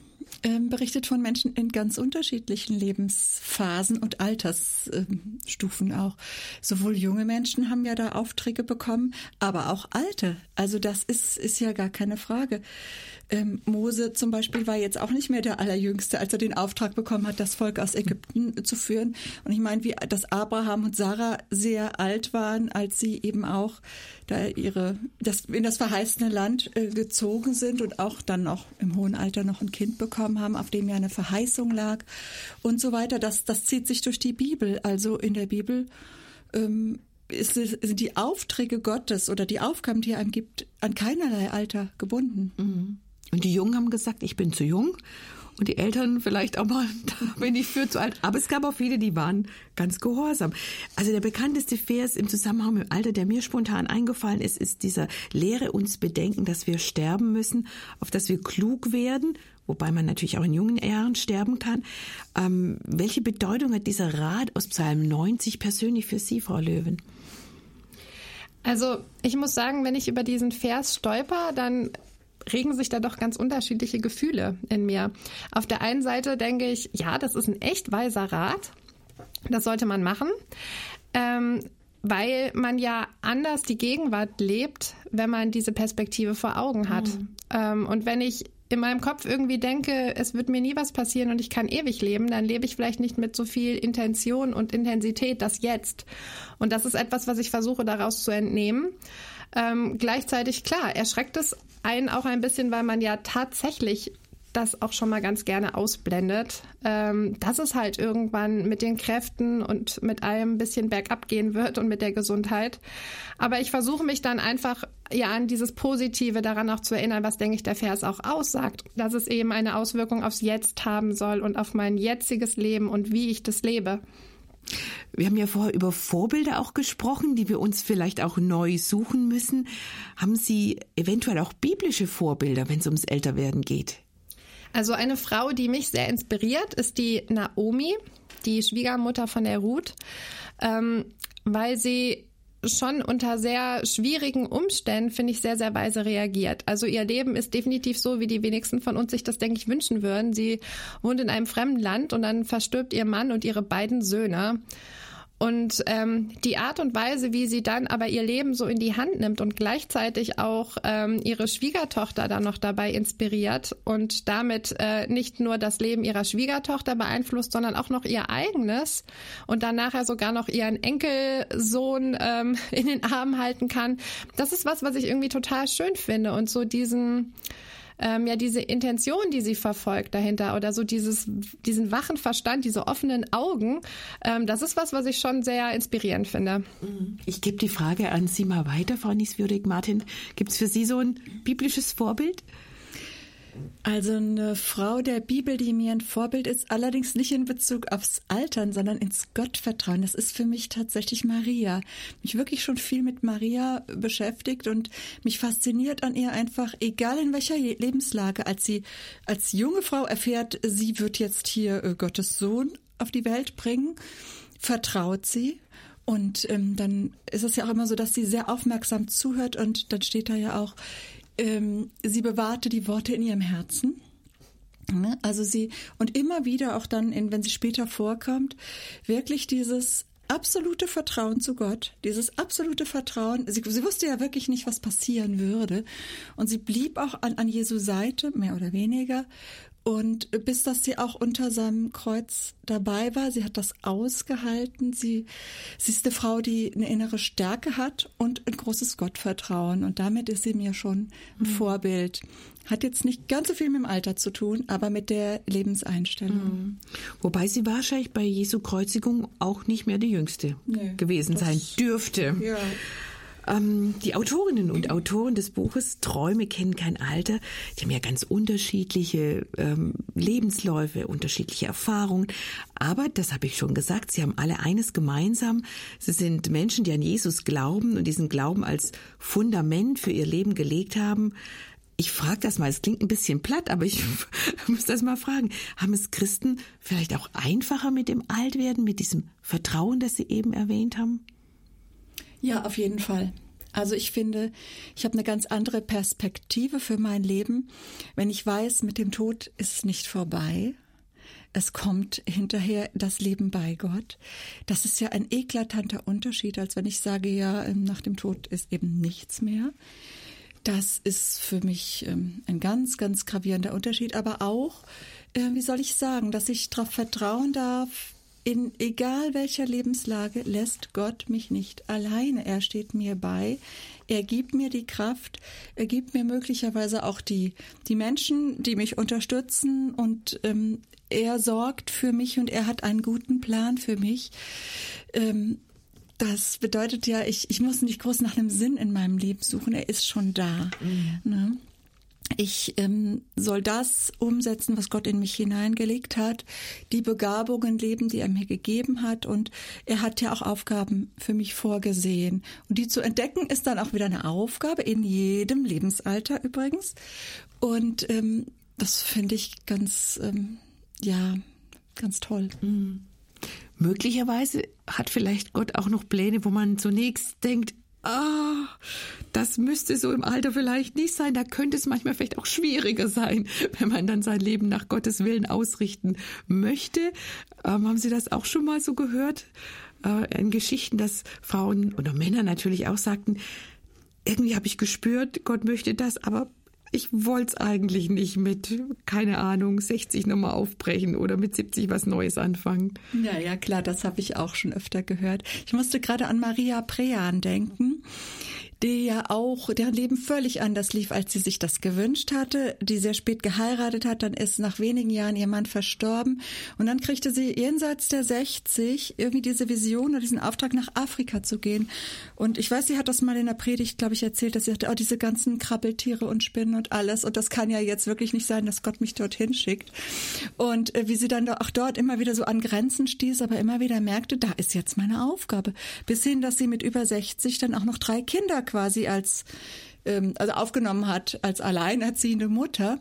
ähm, berichtet von Menschen in ganz unterschiedlichen Lebensphasen und Altersstufen auch. Sowohl junge Menschen haben ja da Aufträge bekommen, aber auch alte. Also das ist, ist ja gar keine Frage. Ähm, Mose zum Beispiel war jetzt auch nicht mehr der Allerjüngste, als er den Auftrag bekommen hat, das Volk aus Ägypten zu führen. Und ich meine, wie dass Abraham und Sarah sehr alt waren, als sie eben auch da ihre das in das verheißene Land äh, gezogen sind und auch dann noch im hohen Alter noch ein Kind bekommen haben, auf dem ja eine Verheißung lag und so weiter. Das das zieht sich durch die Bibel. Also in der Bibel ähm, ist, sind die Aufträge Gottes oder die Aufgaben, die er einem gibt, an keinerlei Alter gebunden. Mhm. Und die Jungen haben gesagt, ich bin zu jung. Und die Eltern vielleicht auch mal, da bin ich für zu alt. Aber es gab auch viele, die waren ganz gehorsam. Also der bekannteste Vers im Zusammenhang mit dem Alter, der mir spontan eingefallen ist, ist dieser Lehre uns bedenken, dass wir sterben müssen, auf dass wir klug werden, wobei man natürlich auch in jungen Jahren sterben kann. Ähm, welche Bedeutung hat dieser Rat aus Psalm 90 persönlich für Sie, Frau Löwen? Also ich muss sagen, wenn ich über diesen Vers stolper, dann regen sich da doch ganz unterschiedliche Gefühle in mir. Auf der einen Seite denke ich, ja, das ist ein echt weiser Rat. Das sollte man machen. Ähm, weil man ja anders die Gegenwart lebt, wenn man diese Perspektive vor Augen hat. Mhm. Ähm, und wenn ich in meinem Kopf irgendwie denke, es wird mir nie was passieren und ich kann ewig leben, dann lebe ich vielleicht nicht mit so viel Intention und Intensität das jetzt. Und das ist etwas, was ich versuche daraus zu entnehmen. Ähm, gleichzeitig, klar, erschreckt es einen auch ein bisschen, weil man ja tatsächlich das auch schon mal ganz gerne ausblendet, ähm, dass es halt irgendwann mit den Kräften und mit allem ein bisschen bergab gehen wird und mit der Gesundheit. Aber ich versuche mich dann einfach ja an dieses Positive daran auch zu erinnern, was denke ich der Vers auch aussagt, dass es eben eine Auswirkung aufs Jetzt haben soll und auf mein jetziges Leben und wie ich das lebe. Wir haben ja vorher über Vorbilder auch gesprochen, die wir uns vielleicht auch neu suchen müssen. Haben Sie eventuell auch biblische Vorbilder, wenn es ums Älterwerden geht? Also eine Frau, die mich sehr inspiriert, ist die Naomi, die Schwiegermutter von der Ruth, ähm, weil sie schon unter sehr schwierigen Umständen, finde ich, sehr, sehr weise reagiert. Also ihr Leben ist definitiv so, wie die wenigsten von uns sich das, denke ich, wünschen würden. Sie wohnt in einem fremden Land und dann verstirbt ihr Mann und ihre beiden Söhne. Und ähm, die Art und Weise, wie sie dann aber ihr Leben so in die Hand nimmt und gleichzeitig auch ähm, ihre Schwiegertochter dann noch dabei inspiriert und damit äh, nicht nur das Leben ihrer Schwiegertochter beeinflusst, sondern auch noch ihr eigenes und dann nachher sogar noch ihren Enkelsohn ähm, in den Arm halten kann. Das ist was, was ich irgendwie total schön finde und so diesen ähm, ja diese Intention, die sie verfolgt dahinter oder so dieses, diesen wachen Verstand, diese offenen Augen, ähm, das ist was, was ich schon sehr inspirierend finde. Mhm. Ich gebe die Frage an Sie mal weiter, Frau Nieswürdig. Martin, gibt es für Sie so ein biblisches Vorbild? Also eine Frau der Bibel, die mir ein Vorbild ist, allerdings nicht in Bezug aufs Altern, sondern ins Gottvertrauen. Das ist für mich tatsächlich Maria. Mich wirklich schon viel mit Maria beschäftigt und mich fasziniert an ihr einfach, egal in welcher Lebenslage, als sie als junge Frau erfährt, sie wird jetzt hier äh, Gottes Sohn auf die Welt bringen, vertraut sie und ähm, dann ist es ja auch immer so, dass sie sehr aufmerksam zuhört und dann steht da ja auch, ähm, sie bewahrte die Worte in ihrem Herzen. Ne? Also sie, und immer wieder auch dann, in, wenn sie später vorkommt, wirklich dieses absolute Vertrauen zu Gott, dieses absolute Vertrauen. Sie, sie, wusste ja wirklich nicht, was passieren würde. Und sie blieb auch an, an Jesu Seite, mehr oder weniger. Und bis dass sie auch unter seinem Kreuz dabei war, sie hat das ausgehalten. Sie, sie ist eine Frau, die eine innere Stärke hat und ein großes Gottvertrauen. Und damit ist sie mir schon ein mhm. Vorbild. Hat jetzt nicht ganz so viel mit dem Alter zu tun, aber mit der Lebenseinstellung. Mhm. Wobei sie wahrscheinlich bei Jesu Kreuzigung auch nicht mehr die Jüngste nee, gewesen sein dürfte. Ja. Ähm, die Autorinnen und Autoren des Buches Träume kennen kein Alter, die haben ja ganz unterschiedliche ähm, Lebensläufe, unterschiedliche Erfahrungen. Aber, das habe ich schon gesagt, sie haben alle eines gemeinsam. Sie sind Menschen, die an Jesus glauben und diesen Glauben als Fundament für ihr Leben gelegt haben. Ich frage das mal, es klingt ein bisschen platt, aber ich muss das mal fragen. Haben es Christen vielleicht auch einfacher mit dem Altwerden, mit diesem Vertrauen, das Sie eben erwähnt haben? Ja, auf jeden Fall. Also ich finde, ich habe eine ganz andere Perspektive für mein Leben, wenn ich weiß, mit dem Tod ist es nicht vorbei. Es kommt hinterher das Leben bei Gott. Das ist ja ein eklatanter Unterschied, als wenn ich sage, ja, ähm, nach dem Tod ist eben nichts mehr. Das ist für mich ähm, ein ganz, ganz gravierender Unterschied, aber auch, äh, wie soll ich sagen, dass ich darauf vertrauen darf, in egal welcher Lebenslage lässt Gott mich nicht alleine. Er steht mir bei. Er gibt mir die Kraft. Er gibt mir möglicherweise auch die, die Menschen, die mich unterstützen und ähm, er sorgt für mich und er hat einen guten Plan für mich. Ähm, das bedeutet ja, ich, ich muss nicht groß nach einem Sinn in meinem Leben suchen. Er ist schon da. Mhm. Ne? Ich ähm, soll das umsetzen, was Gott in mich hineingelegt hat, die Begabungen leben, die er mir gegeben hat. Und er hat ja auch Aufgaben für mich vorgesehen. Und die zu entdecken, ist dann auch wieder eine Aufgabe, in jedem Lebensalter übrigens. Und ähm, das finde ich ganz, ähm, ja, ganz toll. Mhm. Möglicherweise hat vielleicht Gott auch noch Pläne, wo man zunächst denkt, ah, das müsste so im Alter vielleicht nicht sein. Da könnte es manchmal vielleicht auch schwieriger sein, wenn man dann sein Leben nach Gottes Willen ausrichten möchte. Ähm, haben Sie das auch schon mal so gehört? Äh, in Geschichten, dass Frauen oder Männer natürlich auch sagten, irgendwie habe ich gespürt, Gott möchte das, aber ich wollte es eigentlich nicht mit, keine Ahnung, 60 nochmal aufbrechen oder mit 70 was Neues anfangen. Ja, ja, klar, das habe ich auch schon öfter gehört. Ich musste gerade an Maria Prean denken die ja auch, deren Leben völlig anders lief, als sie sich das gewünscht hatte, die sehr spät geheiratet hat, dann ist nach wenigen Jahren ihr Mann verstorben und dann kriegte sie jenseits der 60 irgendwie diese Vision oder diesen Auftrag nach Afrika zu gehen. Und ich weiß, sie hat das mal in der Predigt, glaube ich, erzählt, dass sie hatte, oh, diese ganzen Krabbeltiere und Spinnen und alles und das kann ja jetzt wirklich nicht sein, dass Gott mich dorthin schickt. Und äh, wie sie dann auch dort immer wieder so an Grenzen stieß, aber immer wieder merkte, da ist jetzt meine Aufgabe, bis hin, dass sie mit über 60 dann auch noch drei Kinder quasi als ähm, also aufgenommen hat als alleinerziehende Mutter.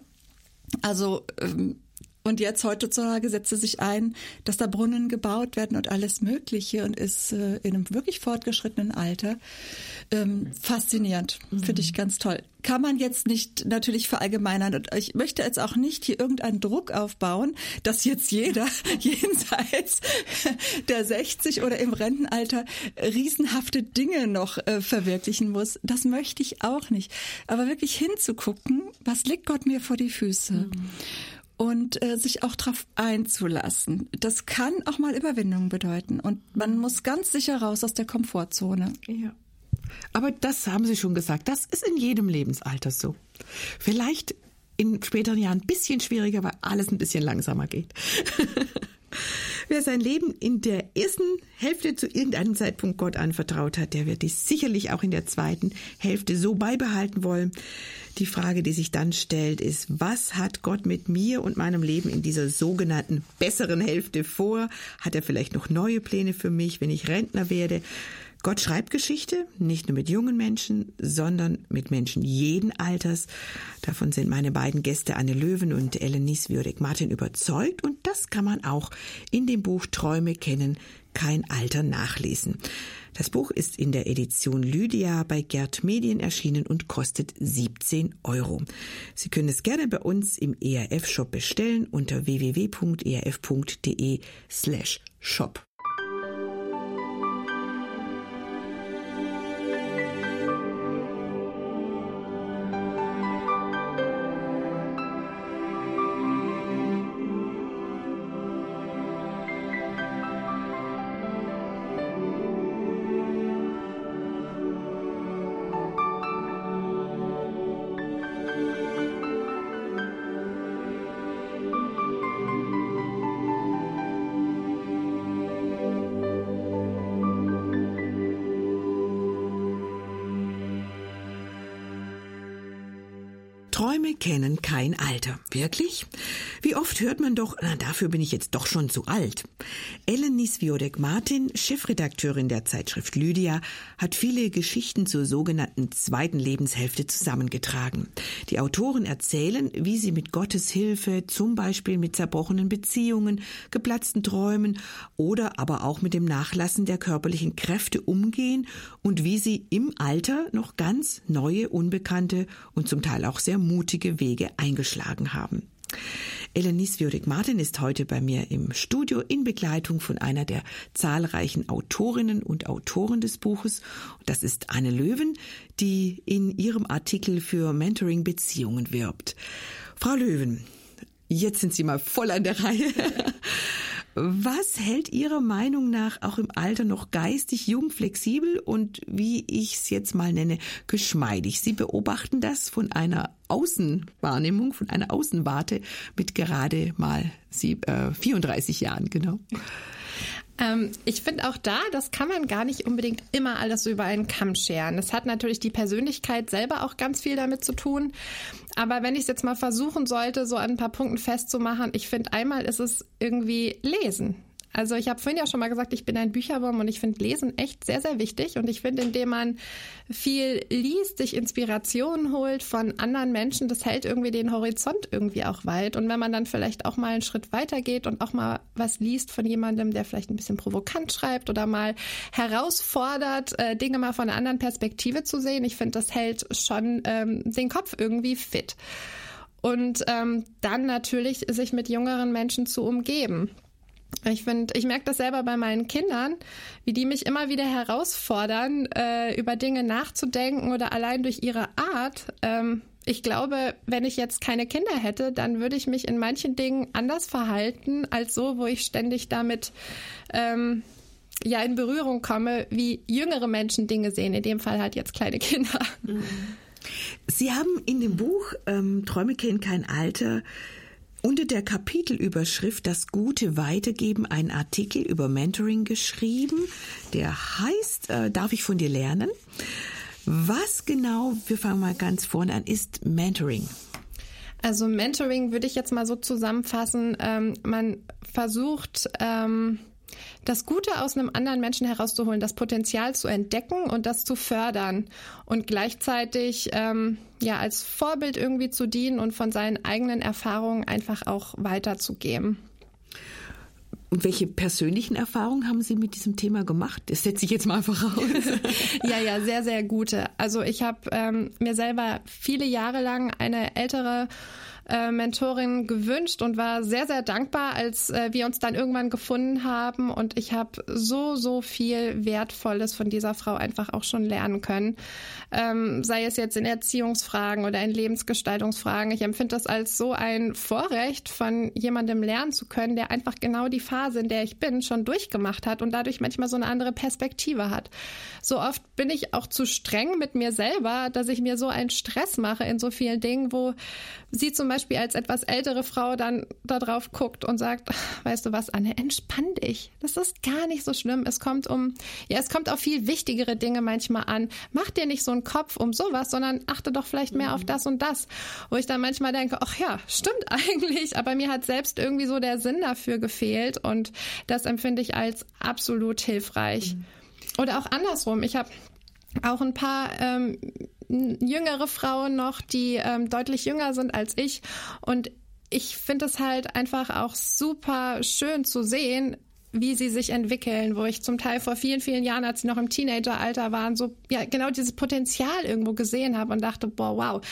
Also ähm, und jetzt heutzutage setzt sie sich ein, dass da Brunnen gebaut werden und alles Mögliche und ist äh, in einem wirklich fortgeschrittenen Alter. Ähm, faszinierend, mhm. finde ich ganz toll. Kann man jetzt nicht natürlich verallgemeinern und ich möchte jetzt auch nicht hier irgendeinen Druck aufbauen, dass jetzt jeder jenseits der 60 oder im Rentenalter riesenhafte Dinge noch äh, verwirklichen muss. Das möchte ich auch nicht. Aber wirklich hinzugucken, was legt Gott mir vor die Füße? Mhm und äh, sich auch darauf einzulassen. Das kann auch mal Überwindung bedeuten und man muss ganz sicher raus aus der Komfortzone. Ja. Aber das haben Sie schon gesagt, das ist in jedem Lebensalter so. Vielleicht in späteren Jahren ein bisschen schwieriger, weil alles ein bisschen langsamer geht. Wer sein Leben in der ersten Hälfte zu irgendeinem Zeitpunkt Gott anvertraut hat, der wird dies sicherlich auch in der zweiten Hälfte so beibehalten wollen. Die Frage, die sich dann stellt, ist, was hat Gott mit mir und meinem Leben in dieser sogenannten besseren Hälfte vor? Hat er vielleicht noch neue Pläne für mich, wenn ich Rentner werde? Gott schreibt Geschichte, nicht nur mit jungen Menschen, sondern mit Menschen jeden Alters. Davon sind meine beiden Gäste Anne Löwen und Ellen Nieswürdig Martin überzeugt und das kann man auch in dem Buch Träume kennen, kein Alter nachlesen. Das Buch ist in der Edition Lydia bei Gerd Medien erschienen und kostet 17 Euro. Sie können es gerne bei uns im ERF-Shop bestellen unter www.erf.de slash shop. Wirklich? Wie oft hört man doch, na, dafür bin ich jetzt doch schon zu alt. Ellen Nisviodek-Martin, Chefredakteurin der Zeitschrift Lydia, hat viele Geschichten zur sogenannten zweiten Lebenshälfte zusammengetragen. Die Autoren erzählen, wie sie mit Gottes Hilfe, zum Beispiel mit zerbrochenen Beziehungen, geplatzten Träumen oder aber auch mit dem Nachlassen der körperlichen Kräfte umgehen und wie sie im Alter noch ganz neue, unbekannte und zum Teil auch sehr mutige Wege eingeschlagen haben. Elenis Viorik-Martin ist heute bei mir im Studio in Begleitung von einer der zahlreichen Autorinnen und Autoren des Buches. Das ist Anne Löwen, die in ihrem Artikel für Mentoring Beziehungen wirbt. Frau Löwen, jetzt sind Sie mal voll an der Reihe. Was hält Ihrer Meinung nach auch im Alter noch geistig jung, flexibel und wie ich es jetzt mal nenne, geschmeidig? Sie beobachten das von einer Außenwahrnehmung, von einer Außenwarte mit gerade mal sie, äh, 34 Jahren, genau. Ähm, ich finde auch da, das kann man gar nicht unbedingt immer alles über einen Kamm scheren. Das hat natürlich die Persönlichkeit selber auch ganz viel damit zu tun. Aber wenn ich es jetzt mal versuchen sollte, so an ein paar Punkten festzumachen, ich finde einmal ist es irgendwie Lesen. Also ich habe vorhin ja schon mal gesagt, ich bin ein Bücherwurm und ich finde Lesen echt sehr, sehr wichtig. Und ich finde, indem man viel liest, sich Inspirationen holt von anderen Menschen, das hält irgendwie den Horizont irgendwie auch weit. Und wenn man dann vielleicht auch mal einen Schritt weiter geht und auch mal was liest von jemandem, der vielleicht ein bisschen provokant schreibt oder mal herausfordert, äh, Dinge mal von einer anderen Perspektive zu sehen, ich finde, das hält schon ähm, den Kopf irgendwie fit. Und ähm, dann natürlich sich mit jüngeren Menschen zu umgeben. Ich finde, ich merke das selber bei meinen Kindern, wie die mich immer wieder herausfordern, äh, über Dinge nachzudenken oder allein durch ihre Art. Ähm, ich glaube, wenn ich jetzt keine Kinder hätte, dann würde ich mich in manchen Dingen anders verhalten, als so, wo ich ständig damit ähm, ja in Berührung komme, wie jüngere Menschen Dinge sehen. In dem Fall halt jetzt kleine Kinder. Sie haben in dem Buch ähm, Träume kennen kein Alter unter der Kapitelüberschrift Das gute Weitergeben einen Artikel über Mentoring geschrieben, der heißt äh, Darf ich von dir lernen? Was genau, wir fangen mal ganz vorne an, ist Mentoring? Also Mentoring würde ich jetzt mal so zusammenfassen. Ähm, man versucht, ähm, das Gute aus einem anderen Menschen herauszuholen, das Potenzial zu entdecken und das zu fördern und gleichzeitig ähm, ja als Vorbild irgendwie zu dienen und von seinen eigenen Erfahrungen einfach auch weiterzugeben. Und welche persönlichen Erfahrungen haben Sie mit diesem Thema gemacht? Das setze ich jetzt mal einfach raus. ja, ja, sehr, sehr gute. Also ich habe ähm, mir selber viele Jahre lang eine ältere äh, Mentorin gewünscht und war sehr, sehr dankbar, als äh, wir uns dann irgendwann gefunden haben. Und ich habe so, so viel Wertvolles von dieser Frau einfach auch schon lernen können. Ähm, sei es jetzt in Erziehungsfragen oder in Lebensgestaltungsfragen. Ich empfinde das als so ein Vorrecht, von jemandem lernen zu können, der einfach genau die Phase, in der ich bin, schon durchgemacht hat und dadurch manchmal so eine andere Perspektive hat. So oft bin ich auch zu streng mit mir selber, dass ich mir so einen Stress mache in so vielen Dingen, wo sie zum Beispiel als etwas ältere Frau dann da drauf guckt und sagt, weißt du was, Anne, entspann dich. Das ist gar nicht so schlimm. Es kommt um, ja, es kommt auf viel wichtigere Dinge manchmal an. Mach dir nicht so einen Kopf um sowas, sondern achte doch vielleicht mehr mhm. auf das und das. Wo ich dann manchmal denke, ach ja, stimmt eigentlich, aber mir hat selbst irgendwie so der Sinn dafür gefehlt und das empfinde ich als absolut hilfreich. Mhm. Oder auch andersrum. Ich habe auch ein paar ähm, jüngere Frauen noch, die ähm, deutlich jünger sind als ich. Und ich finde es halt einfach auch super schön zu sehen, wie sie sich entwickeln, wo ich zum Teil vor vielen, vielen Jahren, als sie noch im Teenageralter waren, so ja genau dieses Potenzial irgendwo gesehen habe und dachte, boah, wow,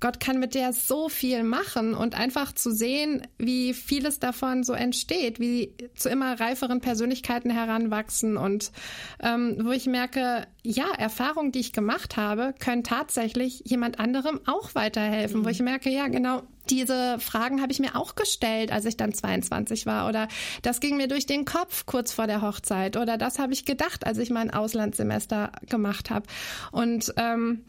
Gott kann mit der so viel machen und einfach zu sehen, wie vieles davon so entsteht, wie zu immer reiferen Persönlichkeiten heranwachsen und ähm, wo ich merke, ja, Erfahrungen, die ich gemacht habe, können tatsächlich jemand anderem auch weiterhelfen, mhm. wo ich merke, ja, genau, diese Fragen habe ich mir auch gestellt, als ich dann 22 war. Oder das ging mir durch den Kopf kurz vor der Hochzeit. Oder das habe ich gedacht, als ich mein Auslandssemester gemacht habe. Und ähm,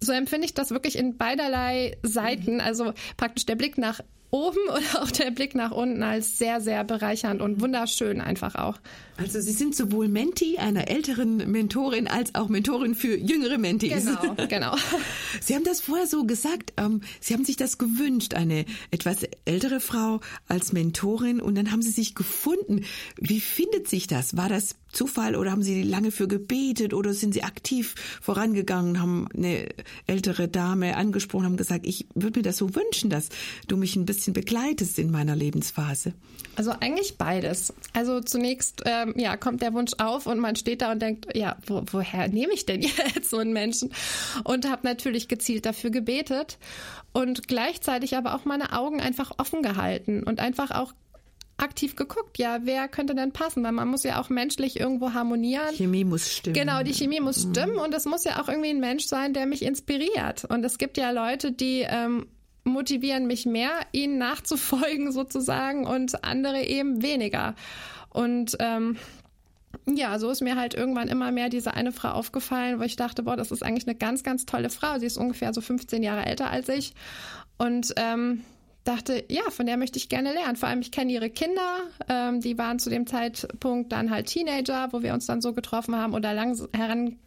so empfinde ich das wirklich in beiderlei Seiten. Also praktisch der Blick nach oben oder auch der Blick nach unten als sehr, sehr bereichernd und wunderschön einfach auch. Also Sie sind sowohl Menti einer älteren Mentorin als auch Mentorin für jüngere Mentis. Genau, genau. Sie haben das vorher so gesagt, ähm, Sie haben sich das gewünscht, eine etwas ältere Frau als Mentorin und dann haben Sie sich gefunden. Wie findet sich das? War das Zufall oder haben Sie lange für gebetet oder sind Sie aktiv vorangegangen, haben eine ältere Dame angesprochen, haben gesagt, ich würde mir das so wünschen, dass du mich ein bisschen begleitest in meiner Lebensphase? Also eigentlich beides. Also zunächst ähm, ja kommt der Wunsch auf und man steht da und denkt, ja, wo, woher nehme ich denn jetzt so einen Menschen? Und habe natürlich gezielt dafür gebetet und gleichzeitig aber auch meine Augen einfach offen gehalten und einfach auch aktiv geguckt, ja, wer könnte denn passen? Weil man muss ja auch menschlich irgendwo harmonieren. Chemie muss stimmen. Genau, die Chemie muss mhm. stimmen und es muss ja auch irgendwie ein Mensch sein, der mich inspiriert. Und es gibt ja Leute, die ähm, motivieren mich mehr, ihnen nachzufolgen sozusagen und andere eben weniger. Und ähm, ja, so ist mir halt irgendwann immer mehr diese eine Frau aufgefallen, wo ich dachte, boah, das ist eigentlich eine ganz, ganz tolle Frau. Sie ist ungefähr so 15 Jahre älter als ich. Und ähm, dachte, ja, von der möchte ich gerne lernen. Vor allem, ich kenne ihre Kinder, ähm, die waren zu dem Zeitpunkt dann halt Teenager, wo wir uns dann so getroffen haben oder lang heran,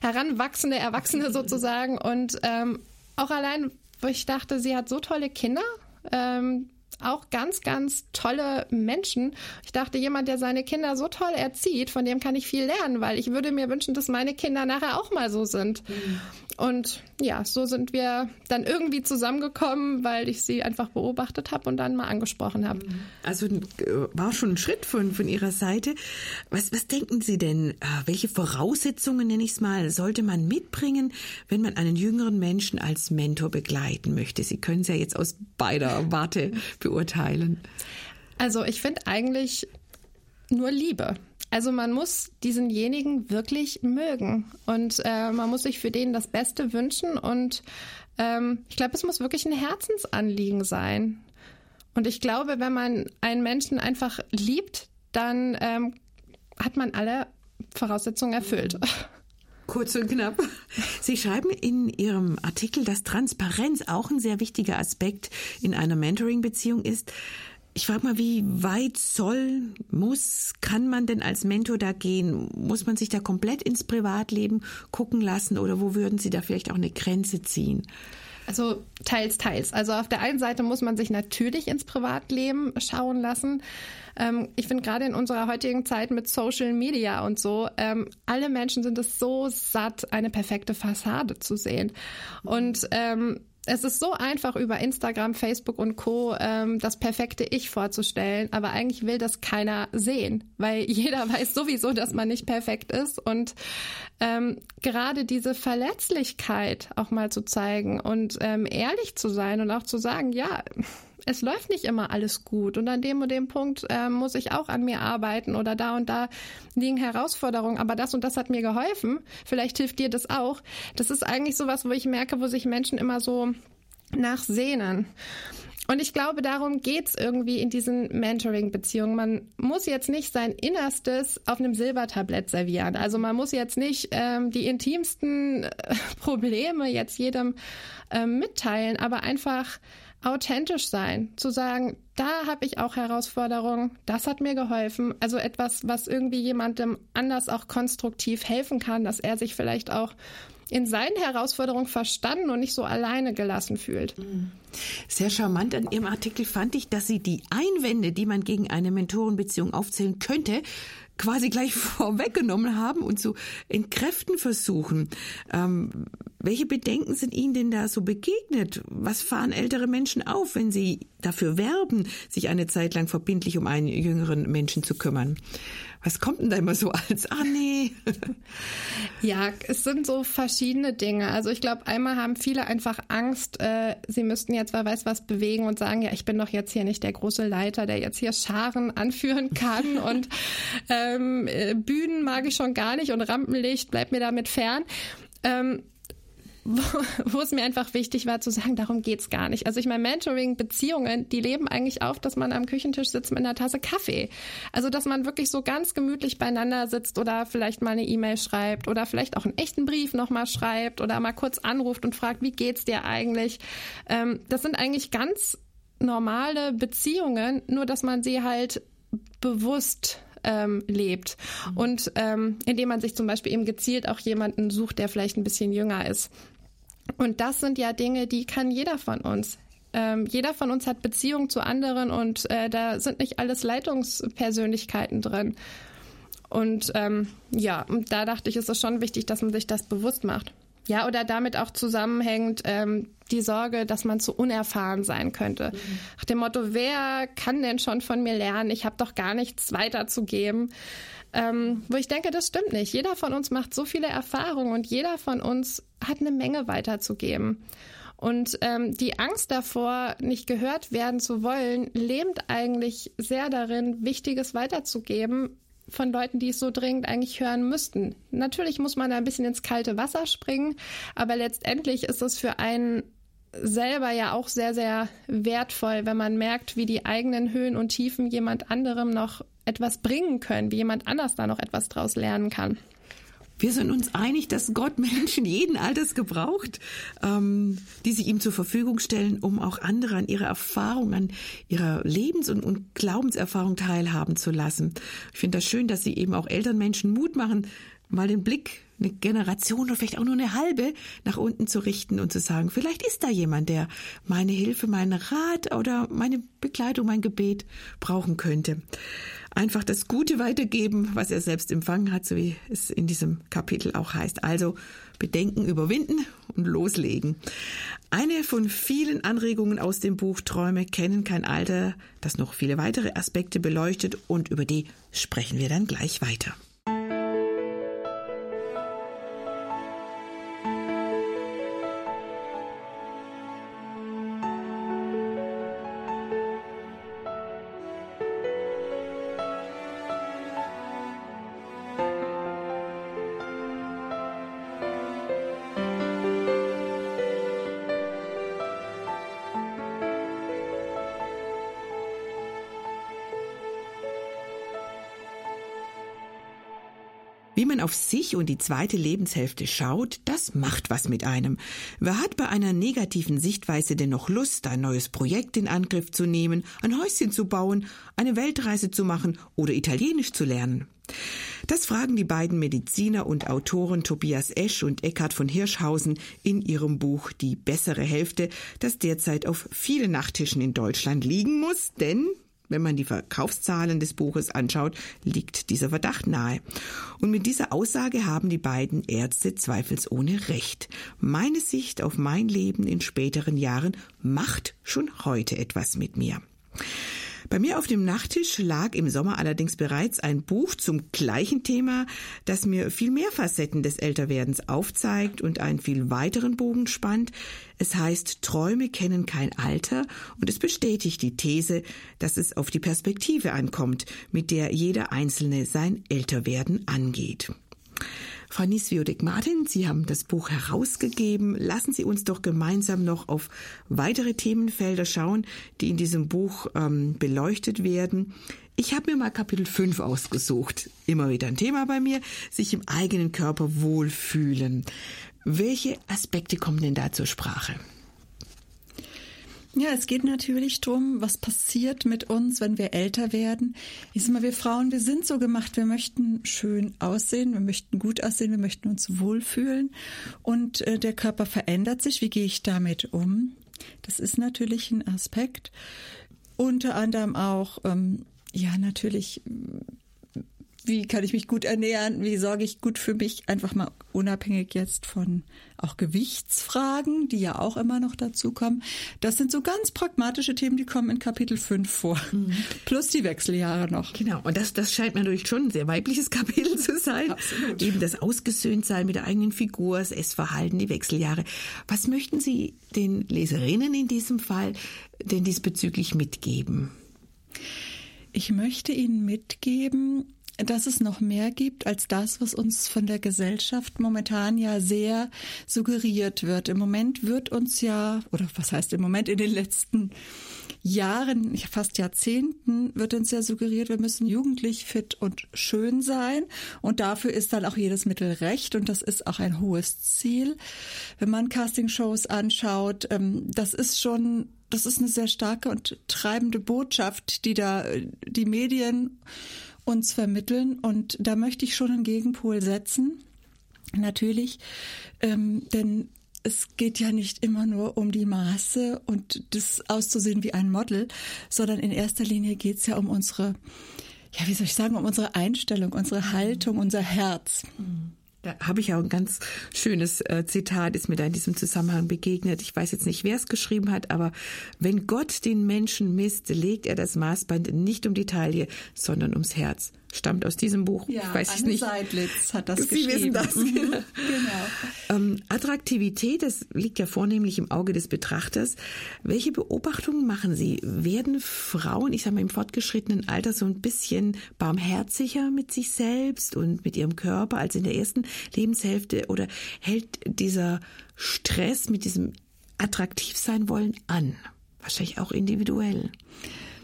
heranwachsende Erwachsene sozusagen. Und ähm, auch allein, wo ich dachte, sie hat so tolle Kinder. Ähm, auch ganz, ganz tolle Menschen. Ich dachte, jemand, der seine Kinder so toll erzieht, von dem kann ich viel lernen, weil ich würde mir wünschen, dass meine Kinder nachher auch mal so sind. Mhm. Und ja, so sind wir dann irgendwie zusammengekommen, weil ich sie einfach beobachtet habe und dann mal angesprochen habe. Also äh, war schon ein Schritt von, von Ihrer Seite. Was, was denken Sie denn, äh, welche Voraussetzungen, nenne ich es mal, sollte man mitbringen, wenn man einen jüngeren Menschen als Mentor begleiten möchte? Sie können es ja jetzt aus beider Warte beurteilen. Also ich finde eigentlich nur Liebe. Also man muss diesenjenigen wirklich mögen und äh, man muss sich für den das Beste wünschen und ähm, ich glaube, es muss wirklich ein Herzensanliegen sein. Und ich glaube, wenn man einen Menschen einfach liebt, dann ähm, hat man alle Voraussetzungen erfüllt. Kurz und knapp. Sie schreiben in Ihrem Artikel, dass Transparenz auch ein sehr wichtiger Aspekt in einer Mentoring-Beziehung ist. Ich frage mal, wie weit soll, muss, kann man denn als Mentor da gehen? Muss man sich da komplett ins Privatleben gucken lassen oder wo würden Sie da vielleicht auch eine Grenze ziehen? Also teils, teils. Also auf der einen Seite muss man sich natürlich ins Privatleben schauen lassen. Ähm, ich finde gerade in unserer heutigen Zeit mit Social Media und so, ähm, alle Menschen sind es so satt, eine perfekte Fassade zu sehen. Und ähm, es ist so einfach über Instagram, Facebook und Co. Ähm, das perfekte Ich vorzustellen, aber eigentlich will das keiner sehen, weil jeder weiß sowieso, dass man nicht perfekt ist und ähm, gerade diese Verletzlichkeit auch mal zu zeigen und ähm, ehrlich zu sein und auch zu sagen, ja, es läuft nicht immer alles gut und an dem und dem Punkt äh, muss ich auch an mir arbeiten oder da und da liegen Herausforderungen, aber das und das hat mir geholfen. Vielleicht hilft dir das auch. Das ist eigentlich sowas, wo ich merke, wo sich Menschen immer so nachsehnen. Und ich glaube, darum geht's irgendwie in diesen Mentoring-Beziehungen. Man muss jetzt nicht sein Innerstes auf einem Silbertablett servieren. Also man muss jetzt nicht ähm, die intimsten äh, Probleme jetzt jedem ähm, mitteilen, aber einfach authentisch sein, zu sagen, da habe ich auch Herausforderungen, das hat mir geholfen. Also etwas, was irgendwie jemandem anders auch konstruktiv helfen kann, dass er sich vielleicht auch in seinen Herausforderungen verstanden und nicht so alleine gelassen fühlt. Sehr charmant an Ihrem Artikel fand ich, dass Sie die Einwände, die man gegen eine Mentorenbeziehung aufzählen könnte, quasi gleich vorweggenommen haben und zu entkräften versuchen. Ähm, welche Bedenken sind Ihnen denn da so begegnet? Was fahren ältere Menschen auf, wenn sie dafür werben, sich eine Zeit lang verbindlich um einen jüngeren Menschen zu kümmern? Was kommt denn da immer so als, ah nee? Ja, es sind so verschiedene Dinge. Also ich glaube, einmal haben viele einfach Angst, äh, sie müssten jetzt wer weiß was bewegen und sagen, ja, ich bin doch jetzt hier nicht der große Leiter, der jetzt hier Scharen anführen kann und ähm, äh, Bühnen mag ich schon gar nicht und Rampenlicht bleibt mir damit fern. Ähm, wo, es mir einfach wichtig war zu sagen, darum geht's gar nicht. Also ich meine, Mentoring, Beziehungen, die leben eigentlich auf, dass man am Küchentisch sitzt mit einer Tasse Kaffee. Also dass man wirklich so ganz gemütlich beieinander sitzt oder vielleicht mal eine E-Mail schreibt oder vielleicht auch einen echten Brief nochmal schreibt oder mal kurz anruft und fragt, wie geht's dir eigentlich? Ähm, das sind eigentlich ganz normale Beziehungen, nur dass man sie halt bewusst ähm, lebt. Mhm. Und ähm, indem man sich zum Beispiel eben gezielt auch jemanden sucht, der vielleicht ein bisschen jünger ist. Und das sind ja Dinge, die kann jeder von uns. Ähm, jeder von uns hat Beziehungen zu anderen und äh, da sind nicht alles Leitungspersönlichkeiten drin. Und ähm, ja, und da dachte ich, ist es schon wichtig, dass man sich das bewusst macht. Ja, oder damit auch zusammenhängt ähm, die Sorge, dass man zu unerfahren sein könnte. Mhm. Nach dem Motto, wer kann denn schon von mir lernen? Ich habe doch gar nichts weiterzugeben. Ähm, wo ich denke, das stimmt nicht. Jeder von uns macht so viele Erfahrungen und jeder von uns hat eine Menge weiterzugeben. Und ähm, die Angst davor, nicht gehört werden zu wollen, lähmt eigentlich sehr darin, Wichtiges weiterzugeben, von Leuten, die es so dringend eigentlich hören müssten. Natürlich muss man da ein bisschen ins kalte Wasser springen, aber letztendlich ist es für einen selber ja auch sehr, sehr wertvoll, wenn man merkt, wie die eigenen Höhen und Tiefen jemand anderem noch etwas bringen können, wie jemand anders da noch etwas draus lernen kann. Wir sind uns einig, dass Gott Menschen jeden Alters gebraucht, ähm, die sich ihm zur Verfügung stellen, um auch andere an ihrer Erfahrung, an ihrer Lebens- und, und Glaubenserfahrung teilhaben zu lassen. Ich finde das schön, dass Sie eben auch älteren Menschen Mut machen, mal den Blick eine Generation oder vielleicht auch nur eine halbe nach unten zu richten und zu sagen, vielleicht ist da jemand, der meine Hilfe, meinen Rat oder meine Begleitung, mein Gebet brauchen könnte einfach das Gute weitergeben, was er selbst empfangen hat, so wie es in diesem Kapitel auch heißt. Also Bedenken überwinden und loslegen. Eine von vielen Anregungen aus dem Buch Träume kennen kein Alter, das noch viele weitere Aspekte beleuchtet und über die sprechen wir dann gleich weiter. Wie man auf sich und die zweite Lebenshälfte schaut, das macht was mit einem. Wer hat bei einer negativen Sichtweise dennoch Lust, ein neues Projekt in Angriff zu nehmen, ein Häuschen zu bauen, eine Weltreise zu machen oder Italienisch zu lernen? Das fragen die beiden Mediziner und Autoren Tobias Esch und Eckhard von Hirschhausen in ihrem Buch Die bessere Hälfte, das derzeit auf vielen Nachttischen in Deutschland liegen muss, denn wenn man die Verkaufszahlen des Buches anschaut, liegt dieser Verdacht nahe. Und mit dieser Aussage haben die beiden Ärzte zweifelsohne recht. Meine Sicht auf mein Leben in späteren Jahren macht schon heute etwas mit mir. Bei mir auf dem Nachttisch lag im Sommer allerdings bereits ein Buch zum gleichen Thema, das mir viel mehr Facetten des Älterwerdens aufzeigt und einen viel weiteren Bogen spannt. Es heißt Träume kennen kein Alter und es bestätigt die These, dass es auf die Perspektive ankommt, mit der jeder Einzelne sein Älterwerden angeht. Frau Nisviodik-Martin, Sie haben das Buch herausgegeben. Lassen Sie uns doch gemeinsam noch auf weitere Themenfelder schauen, die in diesem Buch ähm, beleuchtet werden. Ich habe mir mal Kapitel 5 ausgesucht. Immer wieder ein Thema bei mir, sich im eigenen Körper wohlfühlen. Welche Aspekte kommen denn da zur Sprache? Ja, es geht natürlich darum, was passiert mit uns, wenn wir älter werden. Ich sag mal, wir Frauen, wir sind so gemacht, wir möchten schön aussehen, wir möchten gut aussehen, wir möchten uns wohlfühlen und äh, der Körper verändert sich. Wie gehe ich damit um? Das ist natürlich ein Aspekt. Unter anderem auch, ähm, ja, natürlich wie kann ich mich gut ernähren, wie sorge ich gut für mich, einfach mal unabhängig jetzt von auch Gewichtsfragen, die ja auch immer noch dazu kommen. Das sind so ganz pragmatische Themen, die kommen in Kapitel 5 vor. Mhm. Plus die Wechseljahre noch. Genau, und das, das scheint mir natürlich schon ein sehr weibliches Kapitel zu sein. Absolut. Eben das Ausgesöhntsein mit der eigenen Figur, das Essverhalten, die Wechseljahre. Was möchten Sie den Leserinnen in diesem Fall denn diesbezüglich mitgeben? Ich möchte Ihnen mitgeben, dass es noch mehr gibt als das, was uns von der Gesellschaft momentan ja sehr suggeriert wird. Im Moment wird uns ja, oder was heißt im Moment in den letzten Jahren, fast Jahrzehnten wird uns ja suggeriert, wir müssen jugendlich, fit und schön sein. Und dafür ist dann auch jedes Mittel recht. Und das ist auch ein hohes Ziel. Wenn man Castingshows anschaut, ähm, das ist schon, das ist eine sehr starke und treibende Botschaft, die da die Medien uns vermitteln. Und da möchte ich schon einen Gegenpol setzen. Natürlich, ähm, denn es geht ja nicht immer nur um die Maße und das auszusehen wie ein Model, sondern in erster Linie geht es ja um unsere, ja, wie soll ich sagen, um unsere Einstellung, unsere Haltung, unser Herz. Mhm. Da habe ich auch ein ganz schönes äh, Zitat, ist mir da in diesem Zusammenhang begegnet. Ich weiß jetzt nicht, wer es geschrieben hat, aber wenn Gott den Menschen misst, legt er das Maßband nicht um die Taille, sondern ums Herz stammt aus diesem Buch. Ja, ich weiß Anne nicht. Seidlitz hat das Sie geschrieben. wissen das. Mhm, genau. ähm, Attraktivität, das liegt ja vornehmlich im Auge des Betrachters. Welche Beobachtungen machen Sie? Werden Frauen, ich sage mal im fortgeschrittenen Alter, so ein bisschen barmherziger mit sich selbst und mit ihrem Körper als in der ersten Lebenshälfte? Oder hält dieser Stress mit diesem attraktiv sein wollen an? Wahrscheinlich auch individuell.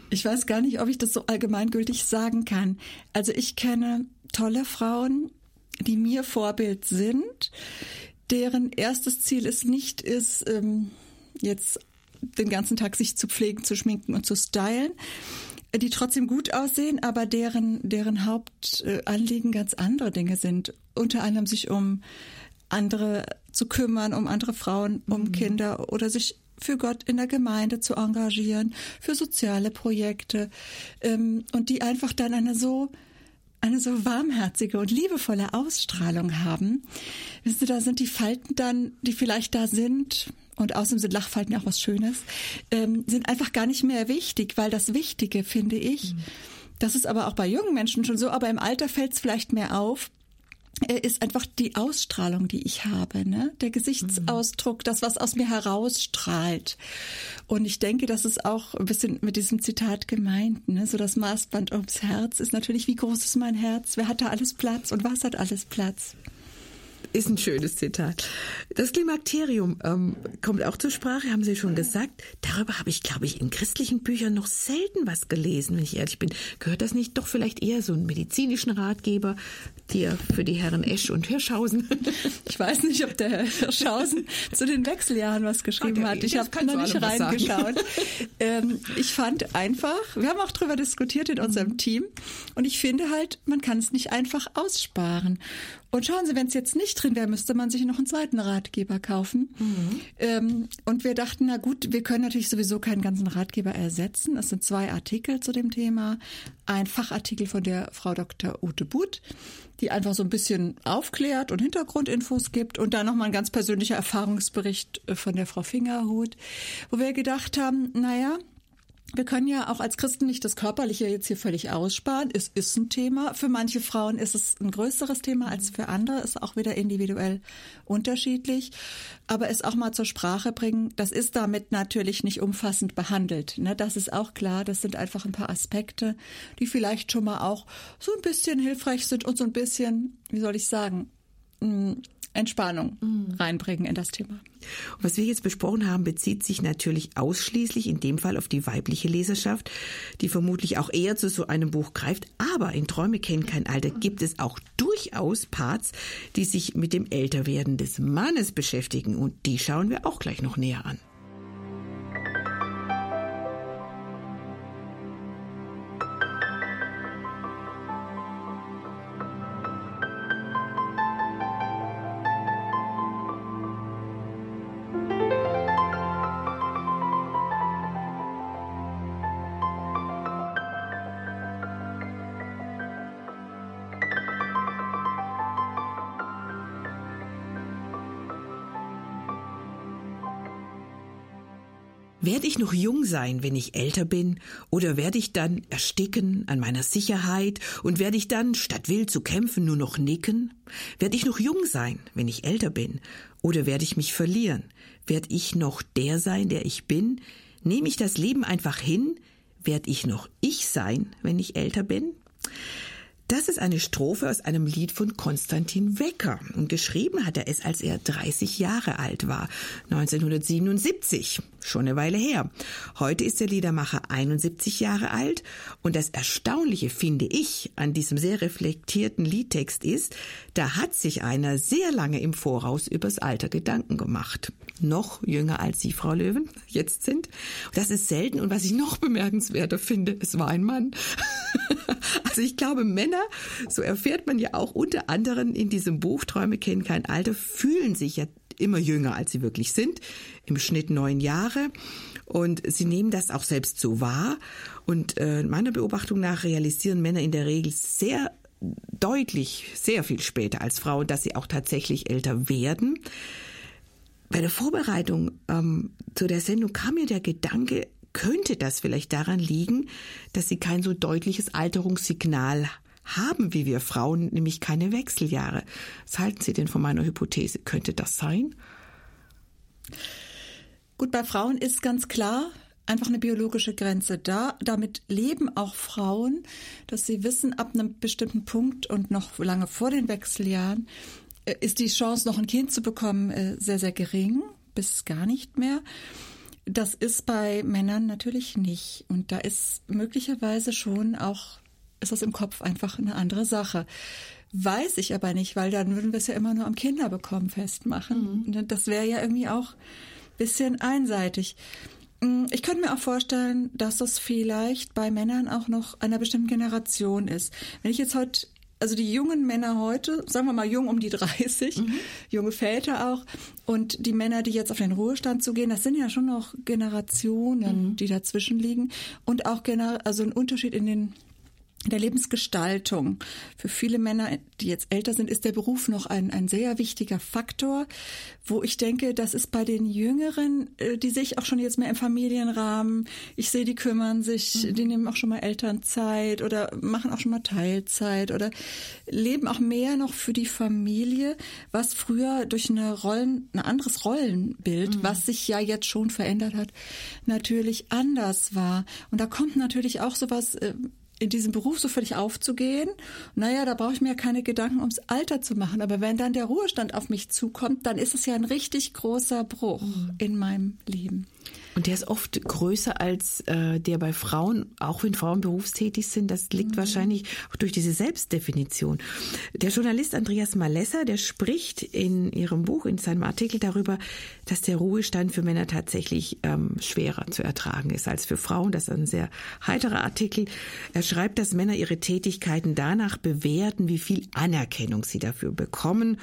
Ich weiß gar nicht, ob ich das so allgemeingültig sagen kann. Also ich kenne tolle Frauen, die mir Vorbild sind, deren erstes Ziel es nicht ist, ähm, jetzt den ganzen Tag sich zu pflegen, zu schminken und zu stylen, die trotzdem gut aussehen, aber deren, deren Hauptanliegen ganz andere Dinge sind. Unter anderem sich um andere zu kümmern, um andere Frauen, um mhm. Kinder oder sich für Gott in der Gemeinde zu engagieren, für soziale Projekte ähm, und die einfach dann eine so eine so warmherzige und liebevolle Ausstrahlung haben. Wisst ihr, da sind die Falten dann, die vielleicht da sind, und außerdem sind Lachfalten ja auch was Schönes, ähm, sind einfach gar nicht mehr wichtig, weil das Wichtige, finde ich, mhm. das ist aber auch bei jungen Menschen schon so, aber im Alter fällt es vielleicht mehr auf, ist einfach die Ausstrahlung, die ich habe, ne? Der Gesichtsausdruck, das, was aus mir herausstrahlt. Und ich denke, das ist auch ein bisschen mit diesem Zitat gemeint, ne? So das Maßband ums Herz ist natürlich, wie groß ist mein Herz? Wer hat da alles Platz und was hat alles Platz? Ist ein schönes Zitat. Das Klimakterium ähm, kommt auch zur Sprache, haben Sie schon gesagt. Darüber habe ich, glaube ich, in christlichen Büchern noch selten was gelesen, wenn ich ehrlich bin. Gehört das nicht doch vielleicht eher so einen medizinischen Ratgeber, dir für die Herren Esch und Hirschhausen? Ich weiß nicht, ob der Herr Hirschhausen zu den Wechseljahren was geschrieben okay, hat. Ich habe noch nicht reingeschaut. Ähm, ich fand einfach, wir haben auch darüber diskutiert in unserem Team und ich finde halt, man kann es nicht einfach aussparen. Und schauen Sie, wenn es jetzt nicht drin wäre, müsste man sich noch einen zweiten Ratgeber kaufen. Mhm. Ähm, und wir dachten, na gut, wir können natürlich sowieso keinen ganzen Ratgeber ersetzen. Es sind zwei Artikel zu dem Thema. Ein Fachartikel von der Frau Dr. Ute Butt, die einfach so ein bisschen aufklärt und Hintergrundinfos gibt. Und dann nochmal ein ganz persönlicher Erfahrungsbericht äh, von der Frau Fingerhut, wo wir gedacht haben, naja, wir können ja auch als Christen nicht das Körperliche jetzt hier völlig aussparen. Es ist ein Thema. Für manche Frauen ist es ein größeres Thema als für andere. Ist auch wieder individuell unterschiedlich. Aber es auch mal zur Sprache bringen, das ist damit natürlich nicht umfassend behandelt. Ne? Das ist auch klar. Das sind einfach ein paar Aspekte, die vielleicht schon mal auch so ein bisschen hilfreich sind und so ein bisschen, wie soll ich sagen, Entspannung mhm. reinbringen in das Thema. was wir jetzt besprochen haben, bezieht sich natürlich ausschließlich in dem Fall auf die weibliche Leserschaft, die vermutlich auch eher zu so einem Buch greift. Aber in Träume kennen kein Alter gibt es auch durchaus Parts, die sich mit dem Älterwerden des Mannes beschäftigen. Und die schauen wir auch gleich noch näher an. Werde ich noch jung sein, wenn ich älter bin? Oder werde ich dann ersticken an meiner Sicherheit? Und werde ich dann, statt wild zu kämpfen, nur noch nicken? Werde ich noch jung sein, wenn ich älter bin? Oder werde ich mich verlieren? Werde ich noch der sein, der ich bin? Nehme ich das Leben einfach hin? Werde ich noch ich sein, wenn ich älter bin? Das ist eine Strophe aus einem Lied von Konstantin Wecker. Und geschrieben hat er es, als er 30 Jahre alt war, 1977. schon eine Weile her. Heute ist der Liedermacher 71 Jahre alt und das Erstaunliche finde ich an diesem sehr reflektierten Liedtext ist, da hat sich einer sehr lange im Voraus übers Alter Gedanken gemacht. Noch jünger als Sie, Frau Löwen, jetzt sind. Das ist selten und was ich noch bemerkenswerter finde, es war ein Mann. Also ich glaube, Männer, so erfährt man ja auch unter anderem in diesem Buch Träume kennen kein Alter, fühlen sich ja immer jünger, als sie wirklich sind, im Schnitt neun Jahre. Und sie nehmen das auch selbst so wahr. Und äh, meiner Beobachtung nach realisieren Männer in der Regel sehr deutlich, sehr viel später als Frauen, dass sie auch tatsächlich älter werden. Bei der Vorbereitung ähm, zu der Sendung kam mir der Gedanke, könnte das vielleicht daran liegen, dass sie kein so deutliches Alterungssignal haben wie wir Frauen, nämlich keine Wechseljahre. Was halten Sie denn von meiner Hypothese? Könnte das sein? Gut, bei Frauen ist ganz klar einfach eine biologische Grenze da. Damit leben auch Frauen, dass sie wissen, ab einem bestimmten Punkt und noch lange vor den Wechseljahren äh, ist die Chance, noch ein Kind zu bekommen, äh, sehr, sehr gering, bis gar nicht mehr. Das ist bei Männern natürlich nicht. Und da ist möglicherweise schon auch ist das im Kopf einfach eine andere Sache. Weiß ich aber nicht, weil dann würden wir es ja immer nur am Kinderbekommen festmachen. Mhm. Das wäre ja irgendwie auch ein bisschen einseitig. Mm, ich könnte mir auch vorstellen, dass das vielleicht bei Männern auch noch einer bestimmten Generation ist. Wenn ich jetzt heute also die jungen Männer heute, sagen wir mal jung um die 30, mhm. junge Väter auch, und die Männer, die jetzt auf den Ruhestand zu gehen, das sind ja schon noch Generationen, mhm. die dazwischen liegen und auch also ein Unterschied in den der Lebensgestaltung. Für viele Männer, die jetzt älter sind, ist der Beruf noch ein, ein sehr wichtiger Faktor, wo ich denke, das ist bei den Jüngeren, äh, die sehe ich auch schon jetzt mehr im Familienrahmen. Ich sehe, die kümmern sich, mhm. die nehmen auch schon mal Elternzeit oder machen auch schon mal Teilzeit oder leben auch mehr noch für die Familie, was früher durch eine Rollen, ein anderes Rollenbild, mhm. was sich ja jetzt schon verändert hat, natürlich anders war. Und da kommt natürlich auch sowas, äh, in diesem Beruf so völlig aufzugehen. Naja, da brauche ich mir ja keine Gedanken ums Alter zu machen. Aber wenn dann der Ruhestand auf mich zukommt, dann ist es ja ein richtig großer Bruch mhm. in meinem Leben. Und der ist oft größer als äh, der bei Frauen, auch wenn Frauen berufstätig sind. Das liegt mhm. wahrscheinlich auch durch diese Selbstdefinition. Der Journalist Andreas Malessa, der spricht in ihrem Buch, in seinem Artikel darüber, dass der Ruhestand für Männer tatsächlich ähm, schwerer zu ertragen ist als für Frauen. Das ist ein sehr heiterer Artikel. Er schreibt, dass Männer ihre Tätigkeiten danach bewerten, wie viel Anerkennung sie dafür bekommen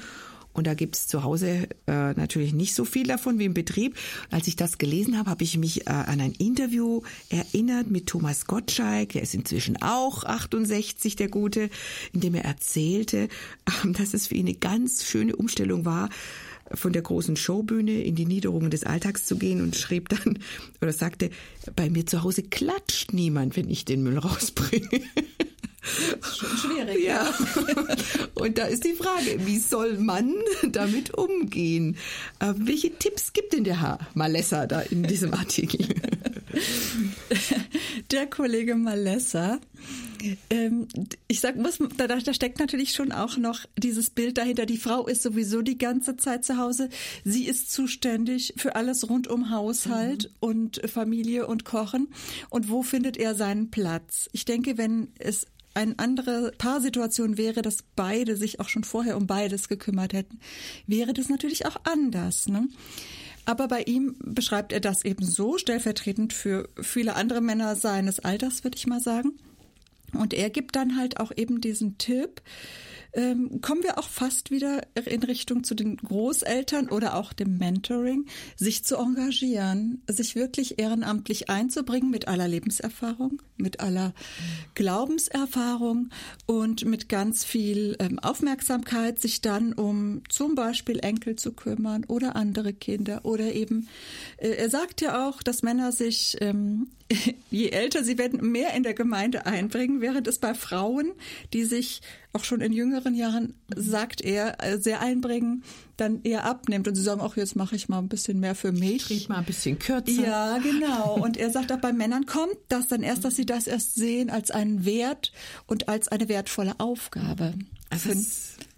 und da gibt's zu Hause äh, natürlich nicht so viel davon wie im Betrieb. Als ich das gelesen habe, habe ich mich äh, an ein Interview erinnert mit Thomas Gottschalk, der ist inzwischen auch 68, der Gute, in dem er erzählte, äh, dass es für ihn eine ganz schöne Umstellung war, von der großen Showbühne in die Niederungen des Alltags zu gehen und schrieb dann oder sagte, bei mir zu Hause klatscht niemand, wenn ich den Müll rausbringe. Schon schwierig. Ja. Und da ist die Frage, wie soll man damit umgehen? Äh, welche Tipps gibt denn der Herr Malessa da in diesem Artikel? Der Kollege Malessa ähm, ich sag, muss, da, da steckt natürlich schon auch noch dieses Bild dahinter. Die Frau ist sowieso die ganze Zeit zu Hause. Sie ist zuständig für alles rund um Haushalt mhm. und Familie und Kochen. Und wo findet er seinen Platz? Ich denke, wenn es eine andere Paarsituation wäre, dass beide sich auch schon vorher um beides gekümmert hätten, wäre das natürlich auch anders. Ne? Aber bei ihm beschreibt er das eben so, stellvertretend für viele andere Männer seines Alters, würde ich mal sagen. Und er gibt dann halt auch eben diesen Tipp, ähm, kommen wir auch fast wieder in Richtung zu den Großeltern oder auch dem Mentoring, sich zu engagieren, sich wirklich ehrenamtlich einzubringen mit aller Lebenserfahrung, mit aller Glaubenserfahrung und mit ganz viel ähm, Aufmerksamkeit, sich dann um zum Beispiel Enkel zu kümmern oder andere Kinder oder eben, äh, er sagt ja auch, dass Männer sich ähm, je älter sie werden, mehr in der Gemeinde einbringen, während es bei Frauen, die sich auch schon in jüngeren Jahren, sagt er, äh, sehr einbringen, dann eher abnimmt und sie sagen, ach, jetzt mache ich mal ein bisschen mehr für mich. Ich mal ein bisschen kürzer. Ja, genau. Und er sagt auch, bei Männern kommt das dann erst, dass sie das erst sehen als einen Wert und als eine wertvolle Aufgabe. Also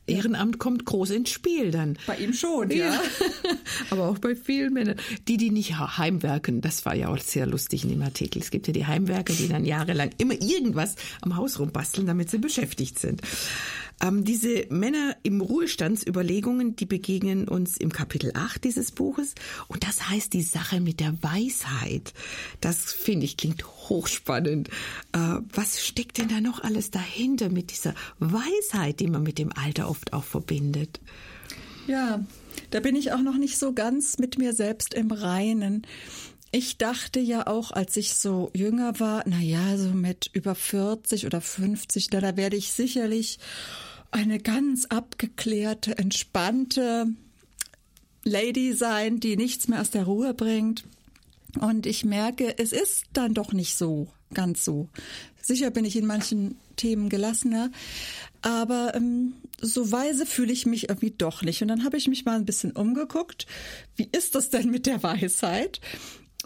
Ehrenamt kommt groß ins Spiel dann. Bei ihm schon, ja. ja. Aber auch bei vielen Männern. Die, die nicht heimwerken, das war ja auch sehr lustig in dem Artikel. Es gibt ja die Heimwerker, die dann jahrelang immer irgendwas am Haus rumbasteln, damit sie beschäftigt sind. Ähm, diese Männer im Ruhestandsüberlegungen, die begegnen uns im Kapitel 8 dieses Buches. Und das heißt die Sache mit der Weisheit. Das finde ich klingt hochspannend. Äh, was steckt denn da noch alles dahinter mit dieser Weisheit, die man mit dem Alter oft auch verbindet? Ja, da bin ich auch noch nicht so ganz mit mir selbst im Reinen. Ich dachte ja auch, als ich so jünger war, na ja, so mit über 40 oder 50, da, da werde ich sicherlich eine ganz abgeklärte, entspannte Lady sein, die nichts mehr aus der Ruhe bringt. Und ich merke, es ist dann doch nicht so, ganz so. Sicher bin ich in manchen Themen gelassener, aber ähm, so weise fühle ich mich irgendwie doch nicht. Und dann habe ich mich mal ein bisschen umgeguckt. Wie ist das denn mit der Weisheit?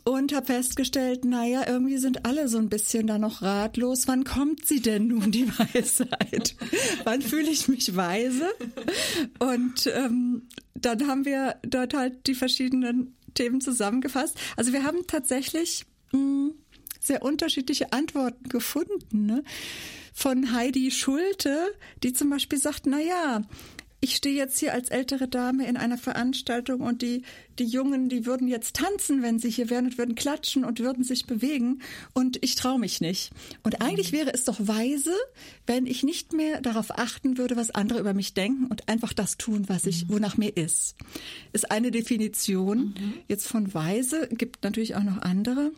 Und habe festgestellt, naja, irgendwie sind alle so ein bisschen da noch ratlos. Wann kommt sie denn nun, die Weisheit? Wann fühle ich mich weise? Und ähm, dann haben wir dort halt die verschiedenen Themen zusammengefasst. Also wir haben tatsächlich mh, hm, sehr unterschiedliche Antworten gefunden. Ne? Von Heidi Schulte, die zum Beispiel sagt, na ja, ich stehe jetzt hier als ältere Dame in einer Veranstaltung und die, die Jungen, die würden jetzt tanzen, wenn sie hier wären und würden klatschen und würden sich bewegen und ich traue mich nicht. Und eigentlich wäre es doch weise, wenn ich nicht mehr darauf achten würde, was andere über mich denken und einfach das tun, was ich, wonach mir ist. Ist eine Definition mhm. jetzt von weise, gibt natürlich auch noch andere.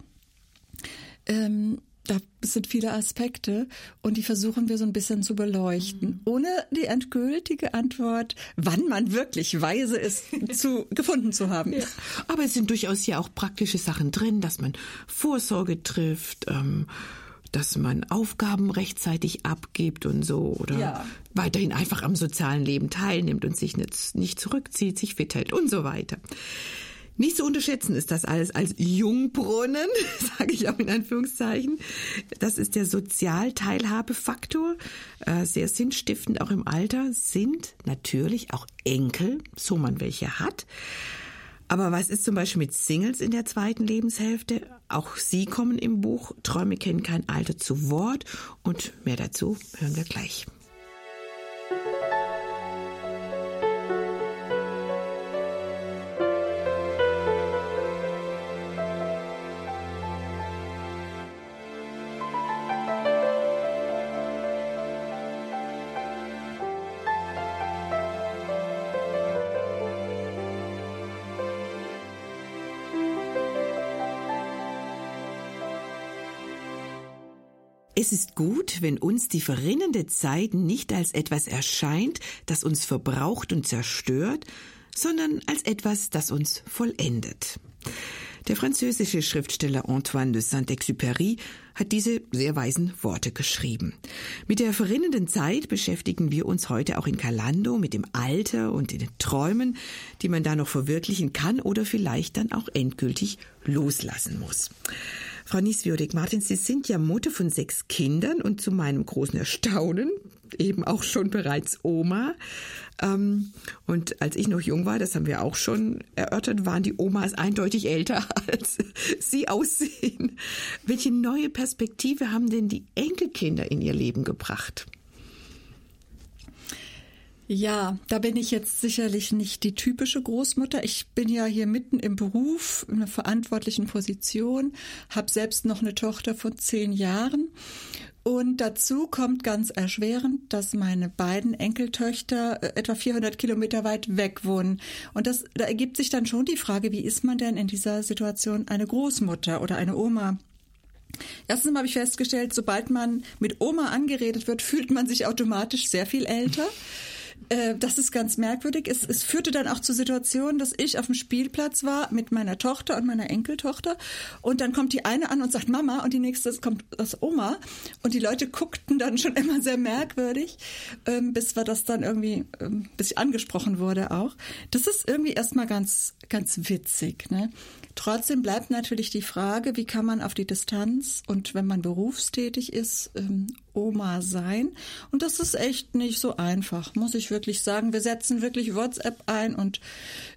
Ähm, da sind viele Aspekte und die versuchen wir so ein bisschen zu beleuchten, mhm. ohne die endgültige Antwort, wann man wirklich weise ist, zu, gefunden zu haben. Ja. Aber es sind durchaus ja auch praktische Sachen drin, dass man Vorsorge trifft, ähm, dass man Aufgaben rechtzeitig abgibt und so oder ja. weiterhin einfach am sozialen Leben teilnimmt und sich nicht, nicht zurückzieht, sich fit hält und so weiter. Nicht zu unterschätzen ist das alles als Jungbrunnen, sage ich auch in Anführungszeichen. Das ist der Sozialteilhabefaktor, äh, sehr sinnstiftend auch im Alter, sind natürlich auch Enkel, so man welche hat. Aber was ist zum Beispiel mit Singles in der zweiten Lebenshälfte? Auch sie kommen im Buch Träume kennen kein Alter zu Wort und mehr dazu hören wir gleich. Es ist gut, wenn uns die verrinnende Zeit nicht als etwas erscheint, das uns verbraucht und zerstört, sondern als etwas, das uns vollendet. Der französische Schriftsteller Antoine de Saint-Exupéry hat diese sehr weisen Worte geschrieben. Mit der verrinnenden Zeit beschäftigen wir uns heute auch in Calando mit dem Alter und den Träumen, die man da noch verwirklichen kann oder vielleicht dann auch endgültig loslassen muss. Frau Nieswürdig-Martins, Sie sind ja Mutter von sechs Kindern und zu meinem großen Erstaunen eben auch schon bereits Oma. Ähm, und als ich noch jung war, das haben wir auch schon erörtert, waren die Omas eindeutig älter, als sie aussehen. Welche neue Perspektive haben denn die Enkelkinder in ihr Leben gebracht? Ja, da bin ich jetzt sicherlich nicht die typische Großmutter. Ich bin ja hier mitten im Beruf, in einer verantwortlichen Position, habe selbst noch eine Tochter von zehn Jahren. Und dazu kommt ganz erschwerend, dass meine beiden Enkeltöchter äh, etwa 400 Kilometer weit weg wohnen. Und das, da ergibt sich dann schon die Frage, wie ist man denn in dieser Situation eine Großmutter oder eine Oma? Erstens habe ich festgestellt, sobald man mit Oma angeredet wird, fühlt man sich automatisch sehr viel älter. Äh, das ist ganz merkwürdig. Es, es führte dann auch zur Situation, dass ich auf dem Spielplatz war mit meiner Tochter und meiner Enkeltochter und dann kommt die eine an und sagt Mama und die nächste kommt aus Oma und die Leute guckten dann schon immer sehr merkwürdig, ähm, bis wir das dann irgendwie, ähm, bis ich angesprochen wurde auch. Das ist irgendwie erstmal ganz, ganz witzig. Ne? Trotzdem bleibt natürlich die Frage, wie kann man auf die Distanz und wenn man berufstätig ist, ähm, Oma sein? Und das ist echt nicht so einfach, muss ich wirklich sagen. Wir setzen wirklich WhatsApp ein und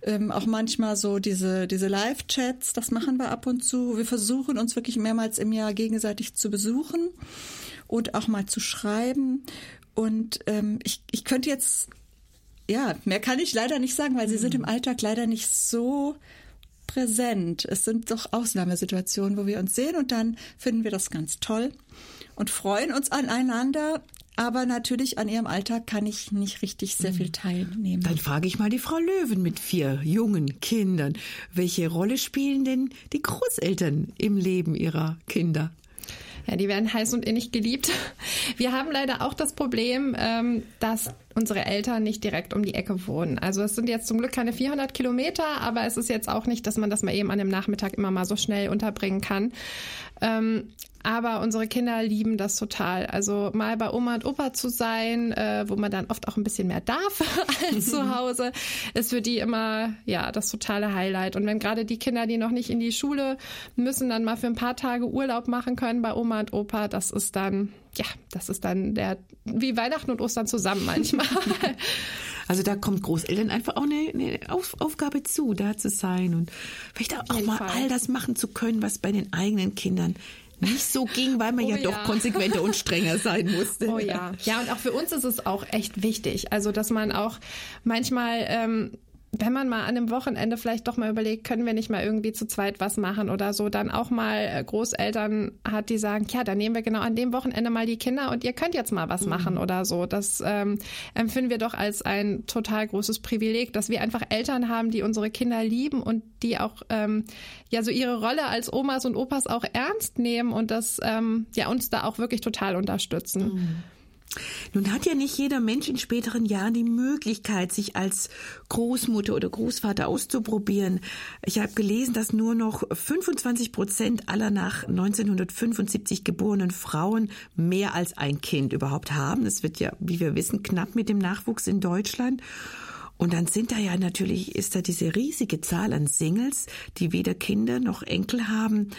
ähm, auch manchmal so diese, diese Live-Chats, das machen wir ab und zu. Wir versuchen uns wirklich mehrmals im Jahr gegenseitig zu besuchen und auch mal zu schreiben. Und ähm, ich, ich könnte jetzt, ja, mehr kann ich leider nicht sagen, weil sie sind im Alltag leider nicht so präsent. Es sind doch Ausnahmesituationen, wo wir uns sehen und dann finden wir das ganz toll und freuen uns aneinander. Aber natürlich an ihrem Alltag kann ich nicht richtig sehr viel teilnehmen. Dann frage ich mal die Frau Löwen mit vier jungen Kindern. Welche Rolle spielen denn die Großeltern im Leben ihrer Kinder? Ja, die werden heiß und innig geliebt. Wir haben leider auch das Problem, ähm, dass unsere Eltern nicht direkt um die Ecke wohnen. Also es sind jetzt zum Glück keine 400 Kilometer, aber es ist jetzt auch nicht, dass man das mal eben an dem Nachmittag immer mal so schnell unterbringen kann. Aber unsere Kinder lieben das total. Also mal bei Oma und Opa zu sein, äh, wo man dann oft auch ein bisschen mehr darf als zu Hause, ist für die immer ja das totale Highlight. Und wenn gerade die Kinder, die noch nicht in die Schule müssen, dann mal für ein paar Tage Urlaub machen können bei Oma und Opa, das ist dann ja, das ist dann der wie Weihnachten und Ostern zusammen manchmal. Also da kommt Großeltern einfach auch eine, eine Auf, Aufgabe zu, da zu sein und vielleicht auch mal Fall. all das machen zu können, was bei den eigenen Kindern nicht so ging, weil man oh ja, ja, doch konsequenter und strenger sein musste. Oh ja. Ja, und auch für uns ist es auch echt wichtig. Also, dass man auch manchmal ähm, wenn man mal an einem Wochenende vielleicht doch mal überlegt, können wir nicht mal irgendwie zu zweit was machen oder so, dann auch mal äh, Großeltern hat, die sagen, ja, dann nehmen wir genau an dem Wochenende mal die Kinder und ihr könnt jetzt mal was mhm. machen oder so. Das ähm, empfinden wir doch als ein total großes Privileg, dass wir einfach Eltern haben, die unsere Kinder lieben und die auch ähm, ja so ihre Rolle als Omas und Opas auch ernst nehmen und das ähm, ja uns da auch wirklich total unterstützen. Mhm. Nun hat ja nicht jeder Mensch in späteren Jahren die Möglichkeit, sich als Großmutter oder Großvater auszuprobieren. Ich habe gelesen, dass nur noch 25 Prozent aller nach 1975 geborenen Frauen mehr als ein Kind überhaupt haben. Das wird ja, wie wir wissen, knapp mit dem Nachwuchs in Deutschland. Und dann sind da ja natürlich, ist da diese riesige Zahl an Singles, die weder Kinder noch Enkel haben.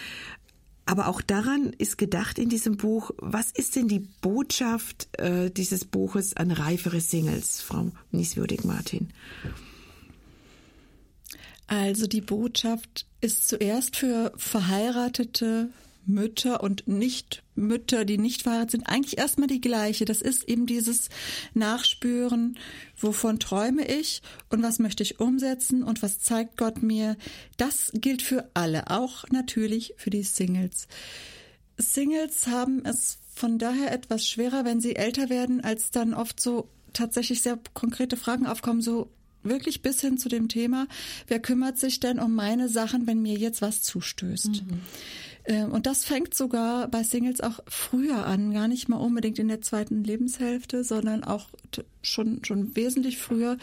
Aber auch daran ist gedacht in diesem Buch, was ist denn die Botschaft äh, dieses Buches an reifere Singles, Frau Nieswürdig-Martin? Also die Botschaft ist zuerst für verheiratete Mütter und nicht Mütter, die nicht verheiratet sind, eigentlich erstmal die gleiche. Das ist eben dieses Nachspüren, wovon träume ich und was möchte ich umsetzen und was zeigt Gott mir. Das gilt für alle, auch natürlich für die Singles. Singles haben es von daher etwas schwerer, wenn sie älter werden, als dann oft so tatsächlich sehr konkrete Fragen aufkommen, so wirklich bis hin zu dem Thema, wer kümmert sich denn um meine Sachen, wenn mir jetzt was zustößt? Mhm. Ähm, und das fängt sogar bei Singles auch früher an, gar nicht mal unbedingt in der zweiten Lebenshälfte, sondern auch schon, schon wesentlich früher.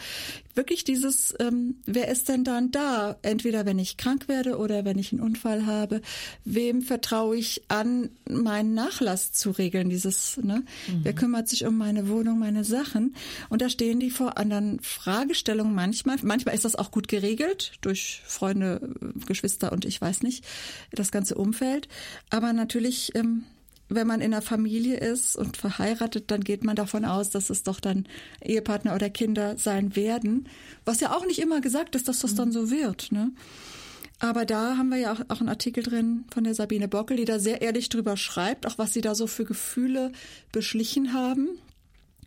Wirklich dieses, ähm, wer ist denn dann da? Entweder wenn ich krank werde oder wenn ich einen Unfall habe. Wem vertraue ich an, meinen Nachlass zu regeln? Dieses, ne? Mhm. Wer kümmert sich um meine Wohnung, meine Sachen? Und da stehen die vor anderen Fragestellungen manchmal. Manchmal ist das auch gut geregelt durch Freunde, Geschwister und ich weiß nicht, das ganze Umfeld. Aber natürlich, ähm, wenn man in einer Familie ist und verheiratet, dann geht man davon aus, dass es doch dann Ehepartner oder Kinder sein werden. Was ja auch nicht immer gesagt ist, dass das dann so wird. Ne? Aber da haben wir ja auch, auch einen Artikel drin von der Sabine Bockel, die da sehr ehrlich drüber schreibt, auch was sie da so für Gefühle beschlichen haben.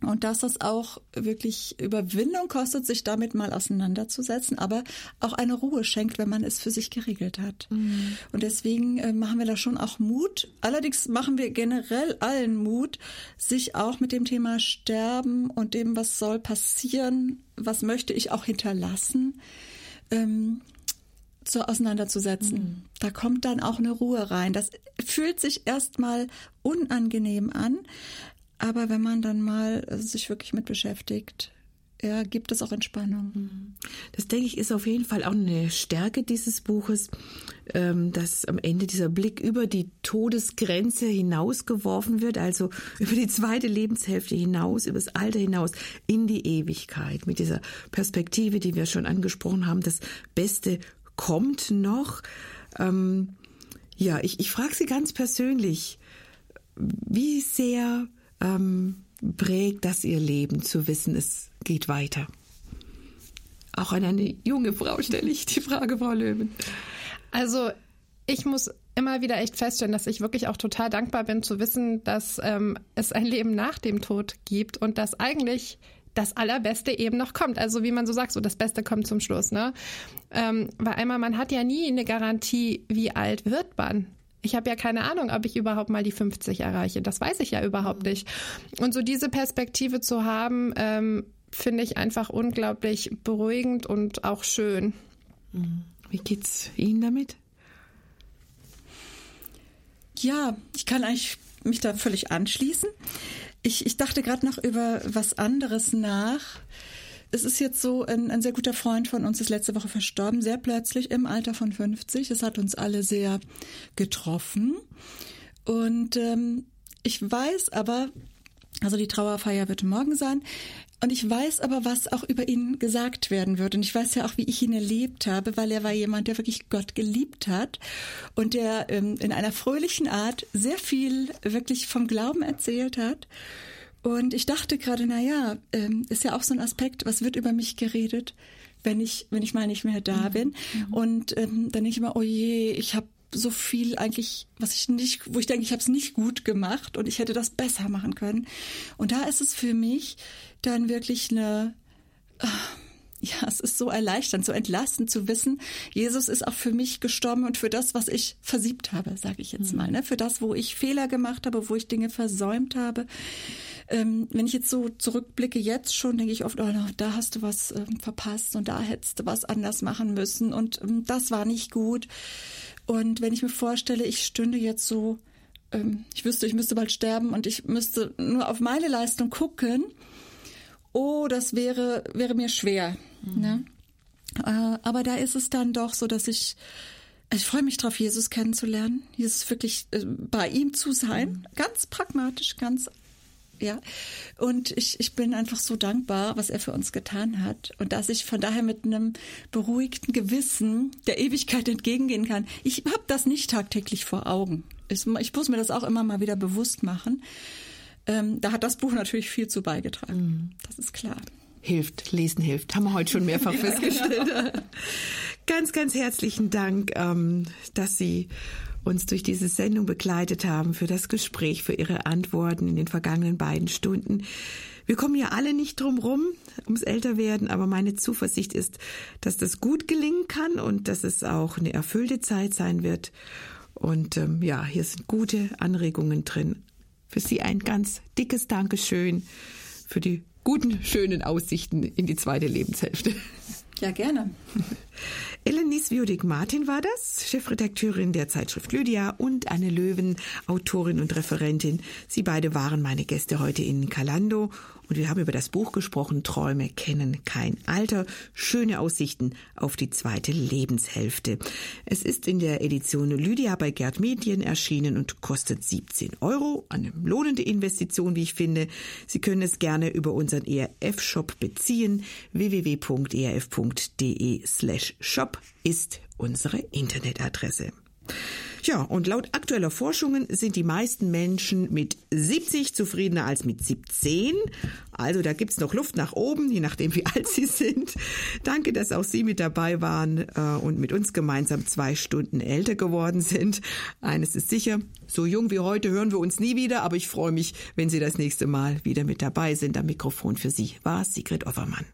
Und dass das auch wirklich Überwindung kostet, sich damit mal auseinanderzusetzen, aber auch eine Ruhe schenkt, wenn man es für sich geregelt hat. Mhm. Und deswegen äh, machen wir da schon auch Mut. Allerdings machen wir generell allen Mut, sich auch mit dem Thema Sterben und dem, was soll passieren, was möchte ich auch hinterlassen, ähm, so auseinanderzusetzen. Mhm. Da kommt dann auch eine Ruhe rein. Das fühlt sich erstmal unangenehm an, aber wenn man dann mal äh, sich wirklich mit beschäftigt, ja, gibt es auch Entspannung. Mhm. Das denke ich ist auf jeden Fall auch eine Stärke dieses Buches, ähm, dass am Ende dieser Blick über die Todesgrenze hinausgeworfen wird, also über die zweite Lebenshälfte hinaus, über das Alter hinaus, in die Ewigkeit, mit dieser Perspektive, die wir schon angesprochen haben. Das Beste kommt noch. Ähm, ja, ich, ich frage Sie ganz persönlich, wie sehr ähm, prägt das Ihr Leben, zu wissen, es geht weiter? Auch an eine junge Frau stelle ich die Frage, Frau Löwen. Also ich muss immer wieder echt feststellen, dass ich wirklich auch total dankbar bin zu wissen, dass ähm, es ein Leben nach dem Tod gibt und dass eigentlich das Allerbeste eben noch kommt. Also wie man so sagt, so das Beste kommt zum Schluss. Ne? Ähm, weil einmal, man hat ja nie eine Garantie, wie alt wird man. Ich habe ja keine Ahnung, ob ich überhaupt mal die 50 erreiche. Das weiß ich ja überhaupt nicht. Und so diese Perspektive zu haben, ähm, finde ich einfach unglaublich beruhigend und auch schön. Wie geht's Ihnen damit? Ja, ich kann eigentlich mich da völlig anschließen. Ich, ich dachte gerade noch über was anderes nach. Es ist jetzt so, ein, ein sehr guter Freund von uns ist letzte Woche verstorben, sehr plötzlich im Alter von 50. Das hat uns alle sehr getroffen. Und ähm, ich weiß aber, also die Trauerfeier wird morgen sein. Und ich weiß aber, was auch über ihn gesagt werden wird. Und ich weiß ja auch, wie ich ihn erlebt habe, weil er war jemand, der wirklich Gott geliebt hat und der ähm, in einer fröhlichen Art sehr viel wirklich vom Glauben erzählt hat. Und ich dachte gerade, na ja, ähm, ist ja auch so ein Aspekt, was wird über mich geredet, wenn ich, wenn ich mal nicht mehr da mhm. bin. Mhm. Und ähm, dann denke ich immer, oh je, ich habe so viel eigentlich, was ich nicht, wo ich denke, ich habe es nicht gut gemacht und ich hätte das besser machen können. Und da ist es für mich dann wirklich eine, ah, ja, es ist so erleichternd, so entlastend zu wissen, Jesus ist auch für mich gestorben und für das, was ich versiebt habe, sage ich jetzt mhm. mal, ne? für das, wo ich Fehler gemacht habe, wo ich Dinge versäumt habe. Ähm, wenn ich jetzt so zurückblicke, jetzt schon, denke ich oft, oh, da hast du was ähm, verpasst und da hättest du was anders machen müssen und ähm, das war nicht gut. Und wenn ich mir vorstelle, ich stünde jetzt so, ähm, ich wüsste, ich müsste bald sterben und ich müsste nur auf meine Leistung gucken, oh, das wäre, wäre mir schwer. Mhm. Ne? Äh, aber da ist es dann doch so, dass ich, ich freue mich darauf, Jesus kennenzulernen, Jesus wirklich äh, bei ihm zu sein, mhm. ganz pragmatisch, ganz ja. Und ich, ich bin einfach so dankbar, was er für uns getan hat. Und dass ich von daher mit einem beruhigten Gewissen der Ewigkeit entgegengehen kann. Ich habe das nicht tagtäglich vor Augen. Ich, ich, muss mir das auch immer mal wieder bewusst machen. Ähm, da hat das Buch natürlich viel zu beigetragen. Mhm. Das ist klar. Hilft, lesen hilft. Haben wir heute schon mehrfach ja, festgestellt. Genau. ganz, ganz herzlichen Dank, ähm, dass Sie uns durch diese Sendung begleitet haben, für das Gespräch, für Ihre Antworten in den vergangenen beiden Stunden. Wir kommen ja alle nicht drum rum ums Älterwerden, aber meine Zuversicht ist, dass das gut gelingen kann und dass es auch eine erfüllte Zeit sein wird. Und ähm, ja, hier sind gute Anregungen drin. Für Sie ein ganz dickes Dankeschön für die guten, schönen Aussichten in die zweite Lebenshälfte. Ja, gerne. Elenice Wiodik-Martin war das, Chefredakteurin der Zeitschrift Lydia und Anne Löwen, Autorin und Referentin. Sie beide waren meine Gäste heute in Kalando und wir haben über das Buch gesprochen, Träume kennen kein Alter, schöne Aussichten auf die zweite Lebenshälfte. Es ist in der Edition Lydia bei Gerd Medien erschienen und kostet 17 Euro. Eine lohnende Investition, wie ich finde. Sie können es gerne über unseren ERF-Shop beziehen. www.erf.de shop ist unsere Internetadresse. Ja, und laut aktueller Forschungen sind die meisten Menschen mit 70 zufriedener als mit 17. Also da gibt's noch Luft nach oben, je nachdem wie alt Sie sind. Danke, dass auch Sie mit dabei waren äh, und mit uns gemeinsam zwei Stunden älter geworden sind. Eines ist sicher, so jung wie heute hören wir uns nie wieder, aber ich freue mich, wenn Sie das nächste Mal wieder mit dabei sind. Am Mikrofon für Sie war Sigrid Offermann.